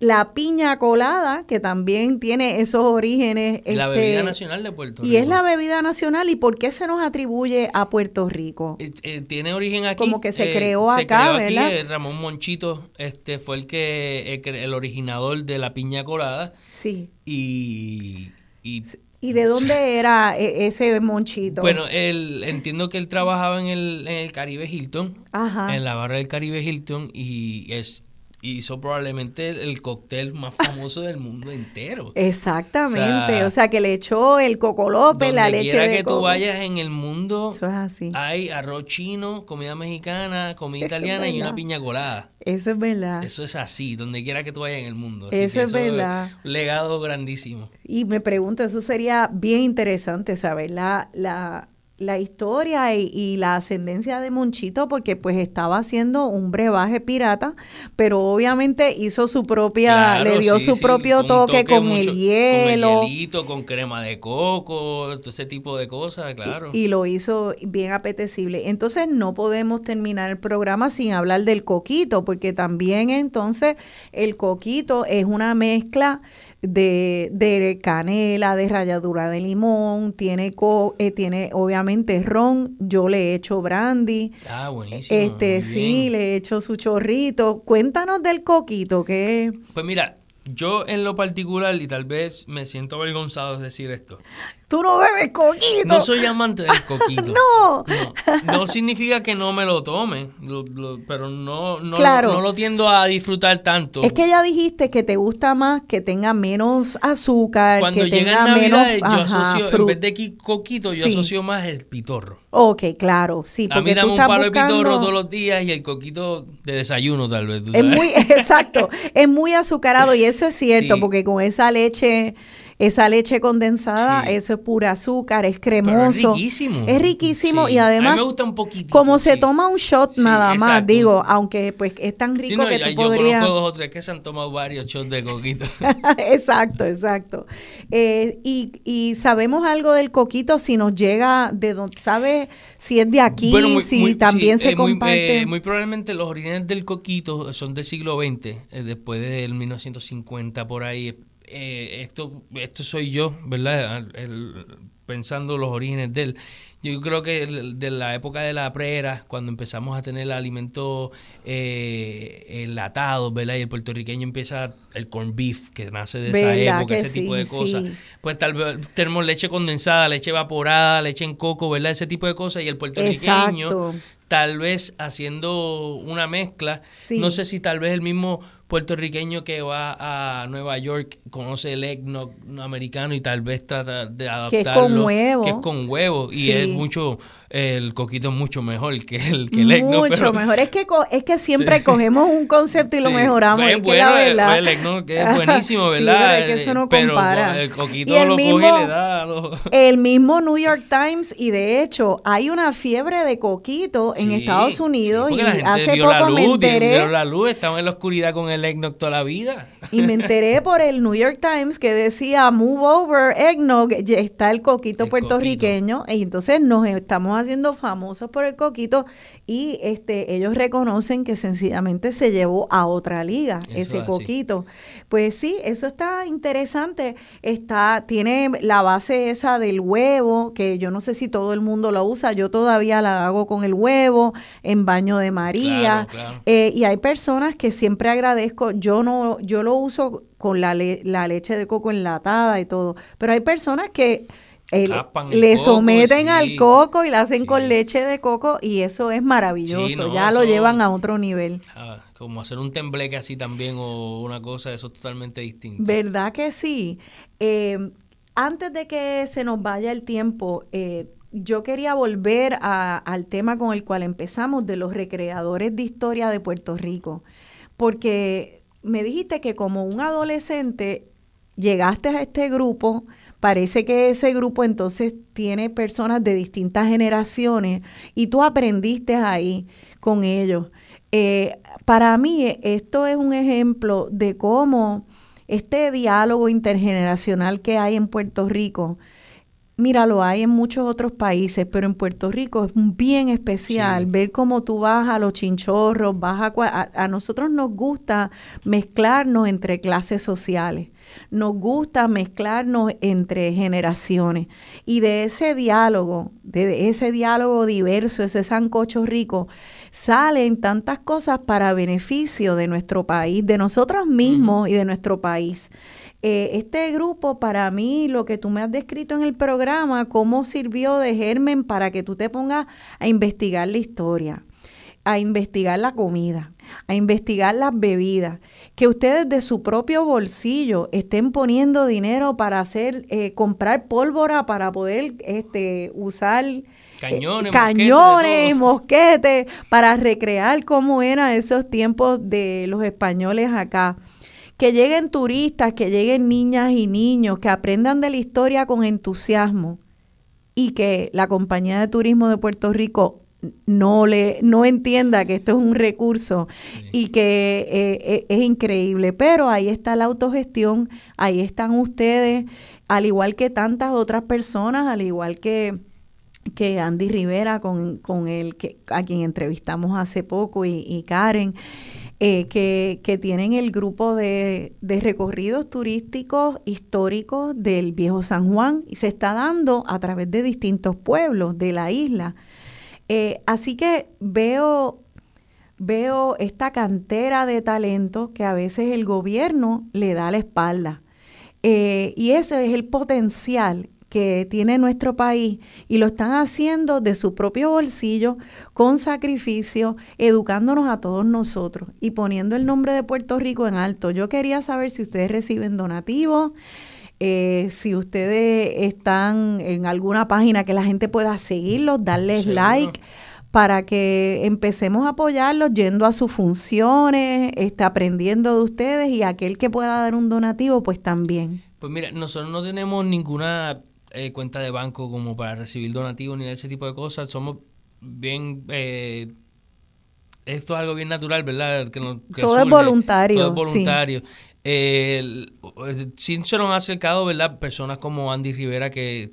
la piña colada, que también tiene esos orígenes. La este, bebida nacional de Puerto Rico. Y es la bebida nacional. ¿Y por qué se nos atribuye a Puerto Rico? Eh, eh, tiene origen aquí. Como que se eh, creó se acá, creó aquí, ¿verdad? eh, Ramón Monchito este, fue el que el originador de la piña colada Sí. y, y ¿Y de dónde era e- ese monchito? bueno, él, entiendo que él trabajaba en el, en el Caribe Hilton, Ajá. en la barra del Caribe Hilton y es hizo probablemente el, el cóctel más famoso del mundo entero. Exactamente, O sea, o sea, que le echó el cocolope, la Donde leche quiera de que coco. tú vayas en el mundo, Eso es así. hay arroz chino, comida mexicana, comida Eso italiana y una piña colada. Eso es verdad. Eso es así, donde quiera que tú vayas en el mundo. Así Eso es verdad. Un legado grandísimo. Y me pregunto, eso sería bien interesante saber la, la, la historia y, y la ascendencia de Monchito, porque pues estaba haciendo un brebaje pirata, pero obviamente hizo su propia, Claro, le dio sí, su sí, propio con toque, con mucho- el hielo. Con el hielito, con crema de coco, todo ese tipo de cosas, claro. Y lo hizo bien apetecible. Entonces no podemos terminar el programa sin hablar del coquito, porque también entonces el coquito es una mezcla de, de canela, de ralladura de limón, tiene, co- eh, tiene obviamente ron, yo le echo brandy. ah, buenísimo. Este sí, le echo su chorrito. Cuéntanos del coquito, que Pues mira, yo en lo particular, y tal vez me siento avergonzado de decir esto, Tú no bebes coquito. No soy amante del coquito. No. no. no significa que no me lo tome, lo- lo- pero no, no, Claro. no lo tiendo a disfrutar tanto. Es que ya dijiste que te gusta más que tenga menos azúcar, Cuando que llega tenga menos Navidad, yo ajá, asocio, en vez de qui- coquito, yo Sí. asocio más el pitorro. Ok, claro, sí, A mí porque tú dame un palo de buscando... pitorro todos los días y el coquito de desayuno, tal vez. tú Es muy, exacto, es muy azucarado y eso es cierto, Sí. porque con esa leche, esa leche condensada, Sí. eso es pura azúcar, es Pero cremoso. es riquísimo. Es riquísimo Sí. y A además, mí me gusta un poquitito. como se toma un shot nada más, exacto. digo, aunque pues es tan rico no, que tú yo podrías... dos o tres que se han tomado varios shots de coquito. exacto, exacto. Eh, y, y sabemos algo del coquito si nos llega de donde, ¿sabes? Si es de aquí, Bueno, muy- si muy- también sí, se eh, muy, comparte. eh, muy probablemente los orígenes del coquito son del siglo XX, eh, después del 1950 por ahí. Eh, esto, esto soy yo, ¿verdad? El- pensando los orígenes de él. Yo creo que el- de la época de la prera, cuando empezamos a tener alimentos eh, enlatados, ¿verdad? Y el puertorriqueño empieza el corn beef, que nace de esa ¿Verdad época, ese tipo de cosas. sí. Pues tal vez tenemos leche condensada, leche evaporada, leche en coco, ¿verdad? Ese tipo de cosas. Y el puertorriqueño, Exacto. tal vez haciendo una mezcla, Sí. no sé si tal vez el mismo puertorriqueño que va a Nueva York conoce el eggnog americano y tal vez trata de Que es adaptarlo. con huevo. Que es con huevo. Y Sí. es mucho, el coquito es mucho mejor que el, que el eggnog. Mucho pero- mejor. Es que, es que siempre Sí. cogemos un concepto y lo mejoramos. Es es que bueno, la el- verdad. el eggnog que es buenísimo, Sí, ¿verdad? pero es que eso no Pero compara. el coquito Y el lo mismo- coge y le da. lo- El mismo New York Times, y de hecho, hay una fiebre de coquito en Estados Unidos. y hace la poco me enteré. vio la luz, en la oscuridad con el eggnog toda la vida. Y me enteré por el New York Times que decía Move Over Eggnog, está el coquito El puertorriqueño. Y entonces nos estamos haciendo famosos por el coquito. Y este ellos reconocen que sencillamente se llevó a otra liga Eso ese así. coquito. Pues sí, eso está interesante. Está, tiene la base esa del huevo, que yo no sé si todo el mundo lo usa. Yo todavía la hago con el huevo, en baño de María. Claro, claro. Eh, y hay personas que siempre agradezco, yo no, yo lo uso con la, le- la leche de coco enlatada y todo, pero hay personas que el le coco, someten sí. al coco y la hacen con leche de coco y eso es maravilloso, Sí, no, ya lo llevan a otro nivel. Ah, como hacer un tembleque así también o una cosa, eso es totalmente distinto. ¿Verdad que sí? Eh, antes de que se nos vaya el tiempo, eh, yo quería volver a- al tema con el cual empezamos de los recreadores de historia de Puerto Rico, porque me dijiste que como un adolescente llegaste a este grupo, parece que ese grupo entonces tiene personas de distintas generaciones y tú aprendiste ahí con ellos. Eh, para mí eh, esto es un ejemplo de cómo este diálogo intergeneracional que hay en Puerto Rico, mira, lo hay en muchos otros países, pero en Puerto Rico es bien especial Sí. ver cómo tú vas a los chinchorros, vas a, a, a nosotros nos gusta mezclarnos entre clases sociales, nos gusta mezclarnos entre generaciones. Y de ese diálogo, de ese diálogo diverso, ese sancocho rico, salen tantas cosas para beneficio de nuestro país, de nosotros mismos y de nuestro país. Eh, este grupo, para mí, lo que tú me has descrito en el programa, cómo sirvió de germen para que tú te pongas a investigar la historia, a investigar la comida, a investigar las bebidas, que ustedes de su propio bolsillo estén poniendo dinero para hacer, eh, comprar pólvora para poder este, usar eh, Cañones, cañones, mosquetes, de todo. mosquetes, para recrear cómo eran esos tiempos de los españoles acá. Que lleguen turistas, que lleguen niñas y niños, que aprendan de la historia con entusiasmo y que la compañía de turismo de Puerto Rico no le no entienda que esto es un recurso y que eh, eh, es increíble pero ahí está la autogestión ahí están ustedes al igual que tantas otras personas al igual que que Andy Rivera con, con el que a quien entrevistamos hace poco y, y Karen eh, que, que tienen el grupo de, de recorridos turísticos históricos del viejo San Juan y se está dando a través de distintos pueblos de la isla. Eh, así que veo, veo esta cantera de talento que a veces el gobierno le da la espalda. Eh, y ese es el potencial que tiene nuestro país y lo están haciendo de su propio bolsillo, con sacrificio, educándonos a todos nosotros y poniendo el nombre de Puerto Rico en alto. Yo quería saber si ustedes reciben donativos. Eh, si ustedes están en alguna página que la gente pueda seguirlos, darles like para que empecemos a apoyarlos yendo a sus funciones, está aprendiendo de ustedes y aquel que pueda dar un donativo, pues también. Pues mira, nosotros no tenemos ninguna eh, cuenta de banco como para recibir donativos ni ese tipo de cosas. Somos bien... Eh, esto es algo bien natural, ¿verdad? Que todo es voluntario. Todo es voluntario. Sí se nos ha acercado, ¿verdad? Personas como Andy Rivera que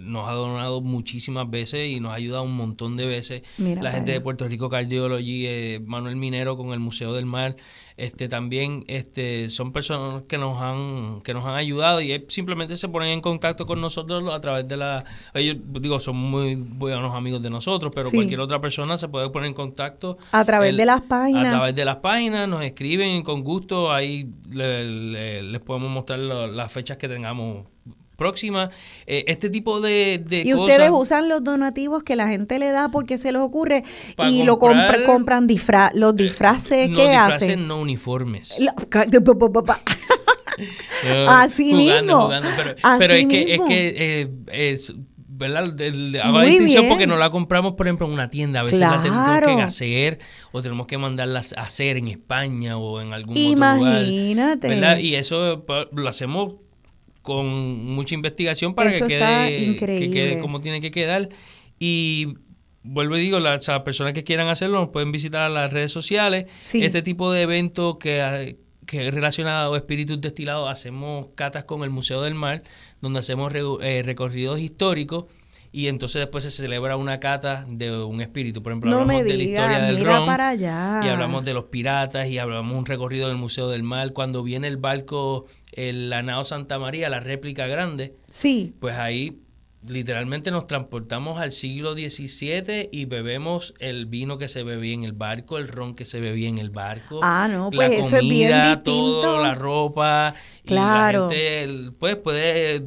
nos ha donado muchísimas veces y nos ha ayudado un montón de veces. la gente de Puerto Rico Cardiology, eh, Manuel Minero con el Museo del Mar, este también este son personas que nos han que nos han ayudado y simplemente se ponen en contacto con nosotros a través de la ellos digo son muy buenos amigos de nosotros pero cualquier otra persona se puede poner en contacto. A través de las páginas. A través de las páginas nos escriben con gusto ahí les podemos mostrar las fechas que tengamos próxima. Eh, este tipo de, de y ustedes usan los donativos que la gente le da porque se les ocurre y lo compran disfra los disfraces. ¿Qué no, hacen? no uniformes. Así mismo. pero, es, Que, es que eh, es, ¿verdad? hago la distinción porque no la compramos, por ejemplo, en una tienda. A veces la tenemos que hacer o tenemos que mandarlas a hacer en España o en algún otro lugar. Imagínate. Y eso pues, lo hacemos con mucha investigación para que quede, que quede como tiene que quedar. Y vuelvo y digo, las, personas que quieran hacerlo nos pueden visitar a las redes sociales. Este tipo de eventos que, que es relacionado a espíritus destilados, hacemos catas con el Museo del Mar, donde hacemos eh, recorridos históricos y entonces después se celebra una cata de un espíritu. Por ejemplo, hablamos de la historia del ron para allá. y hablamos de los piratas y hablamos un recorrido del Museo del Mar. Cuando viene el barco, el, la nao Santa María, la réplica grande, sí. pues ahí literalmente nos transportamos al siglo XVII y bebemos el vino que se bebía en el barco, el ron que se bebía en el barco. Ah, no, pues eso es bien distinto. Todo, la ropa. Claro. Y la gente, pues puede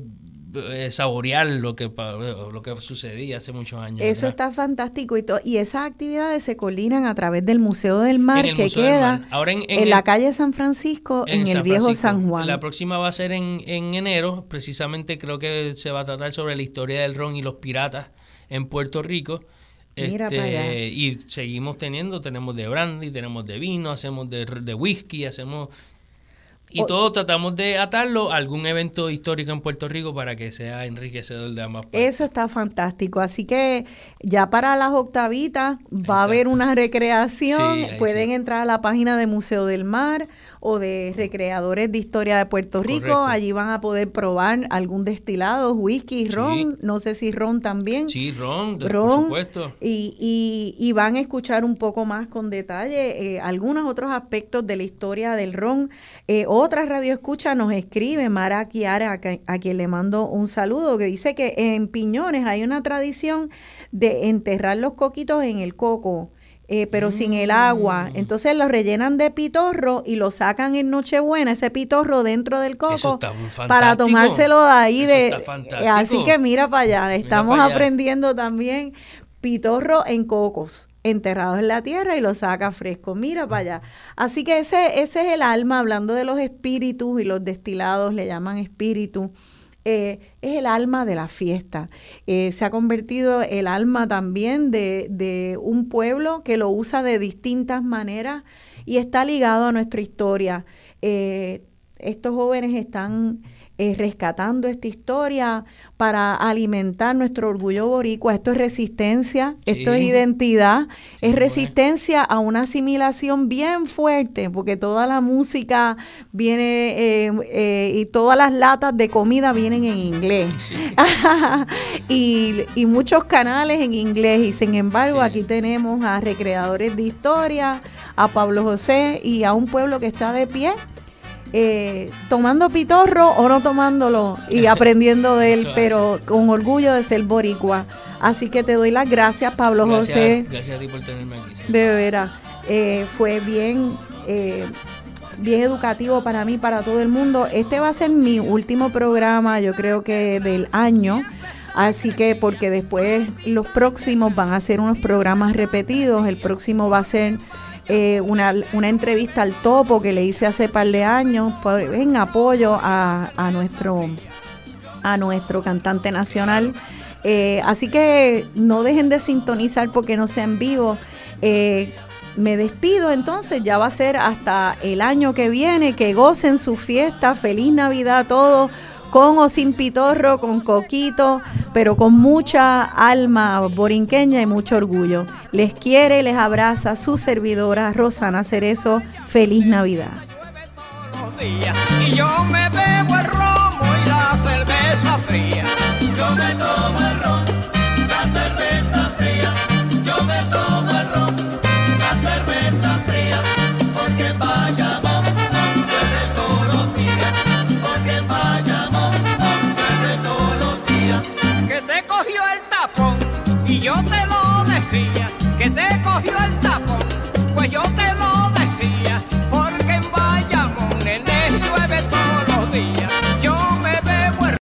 saborear lo que lo que sucedía hace muchos años. Eso está fantástico y, y esas actividades se coordinan a través del Museo del Mar que queda en, la calle San Francisco, en, el viejo San Juan. La próxima va a ser en, en enero, precisamente creo que se va a tratar sobre la historia del ron y los piratas en Puerto Rico. Este, y seguimos teniendo, tenemos de brandy, tenemos de vino, hacemos de, de whisky, hacemos y todos tratamos de atarlo a algún evento histórico en Puerto Rico para que sea enriquecedor de ambas partes. Eso está fantástico. Así que ya para las octavitas va a haber una recreación. Pueden entrar a la página de Museo del Mar o de Recreadores de Historia de Puerto Rico. Allí van a poder probar algún destilado, whisky, ron. No sé si ron también. Sí, ron, por supuesto. Y, y, van a escuchar un poco más con detalle eh, algunos otros aspectos de la historia del ron. Eh, otra radio escucha nos escribe Mara Kiara, a, quien le mando un saludo, que dice que en Piñones hay una tradición de enterrar los coquitos en el coco. Eh, pero sin el agua. Mm. Entonces los rellenan de pitorro y lo sacan en Nochebuena, ese pitorro dentro del coco, para tomárselo de ahí. de, así que mira para allá, estamos aprendiendo también pitorro en cocos enterrados en la tierra y lo saca fresco. Mira para allá. Así que ese, ese es el alma, hablando de los espíritus y los destilados le llaman espíritu. Eh, es el alma de la fiesta. Eh, se ha convertido el alma también de, de, un pueblo que lo usa de distintas maneras y está ligado a nuestra historia. Eh, estos jóvenes están eh, rescatando esta historia para alimentar nuestro orgullo boricua. Esto es resistencia, esto es identidad, es resistencia a una asimilación bien fuerte, porque toda la música viene eh, eh, y todas las latas de comida vienen en inglés. y, y, muchos canales en inglés. Y sin embargo, aquí tenemos a recreadores de historia, a Pablo José y a un pueblo que está de pie eh, tomando pitorro o no tomándolo y aprendiendo de él, pero con orgullo de ser boricua. Así que te doy las gracias, Pablo José. Gracias a ti por tenerme aquí. De veras, eh, fue bien. Eh, bien educativo para mí, para todo el mundo. Este va a ser mi último programa, yo creo que del año. Así que porque después los próximos van a ser unos programas repetidos. El próximo va a ser eh, una, una, entrevista al topo que le hice hace par de años en apoyo a, a nuestro, a nuestro cantante nacional. Eh, así que no dejen de sintonizar porque no sea en vivo. Eh, me despido entonces, ya va a ser hasta el año que viene, que gocen su fiesta, feliz Navidad a todos, con o sin pitorro, con coquito, pero con mucha alma borinqueña y mucho orgullo. Les quiere, les abraza su servidora Rosana Cerezo, feliz Navidad. Que te cogió el tapón, pues yo te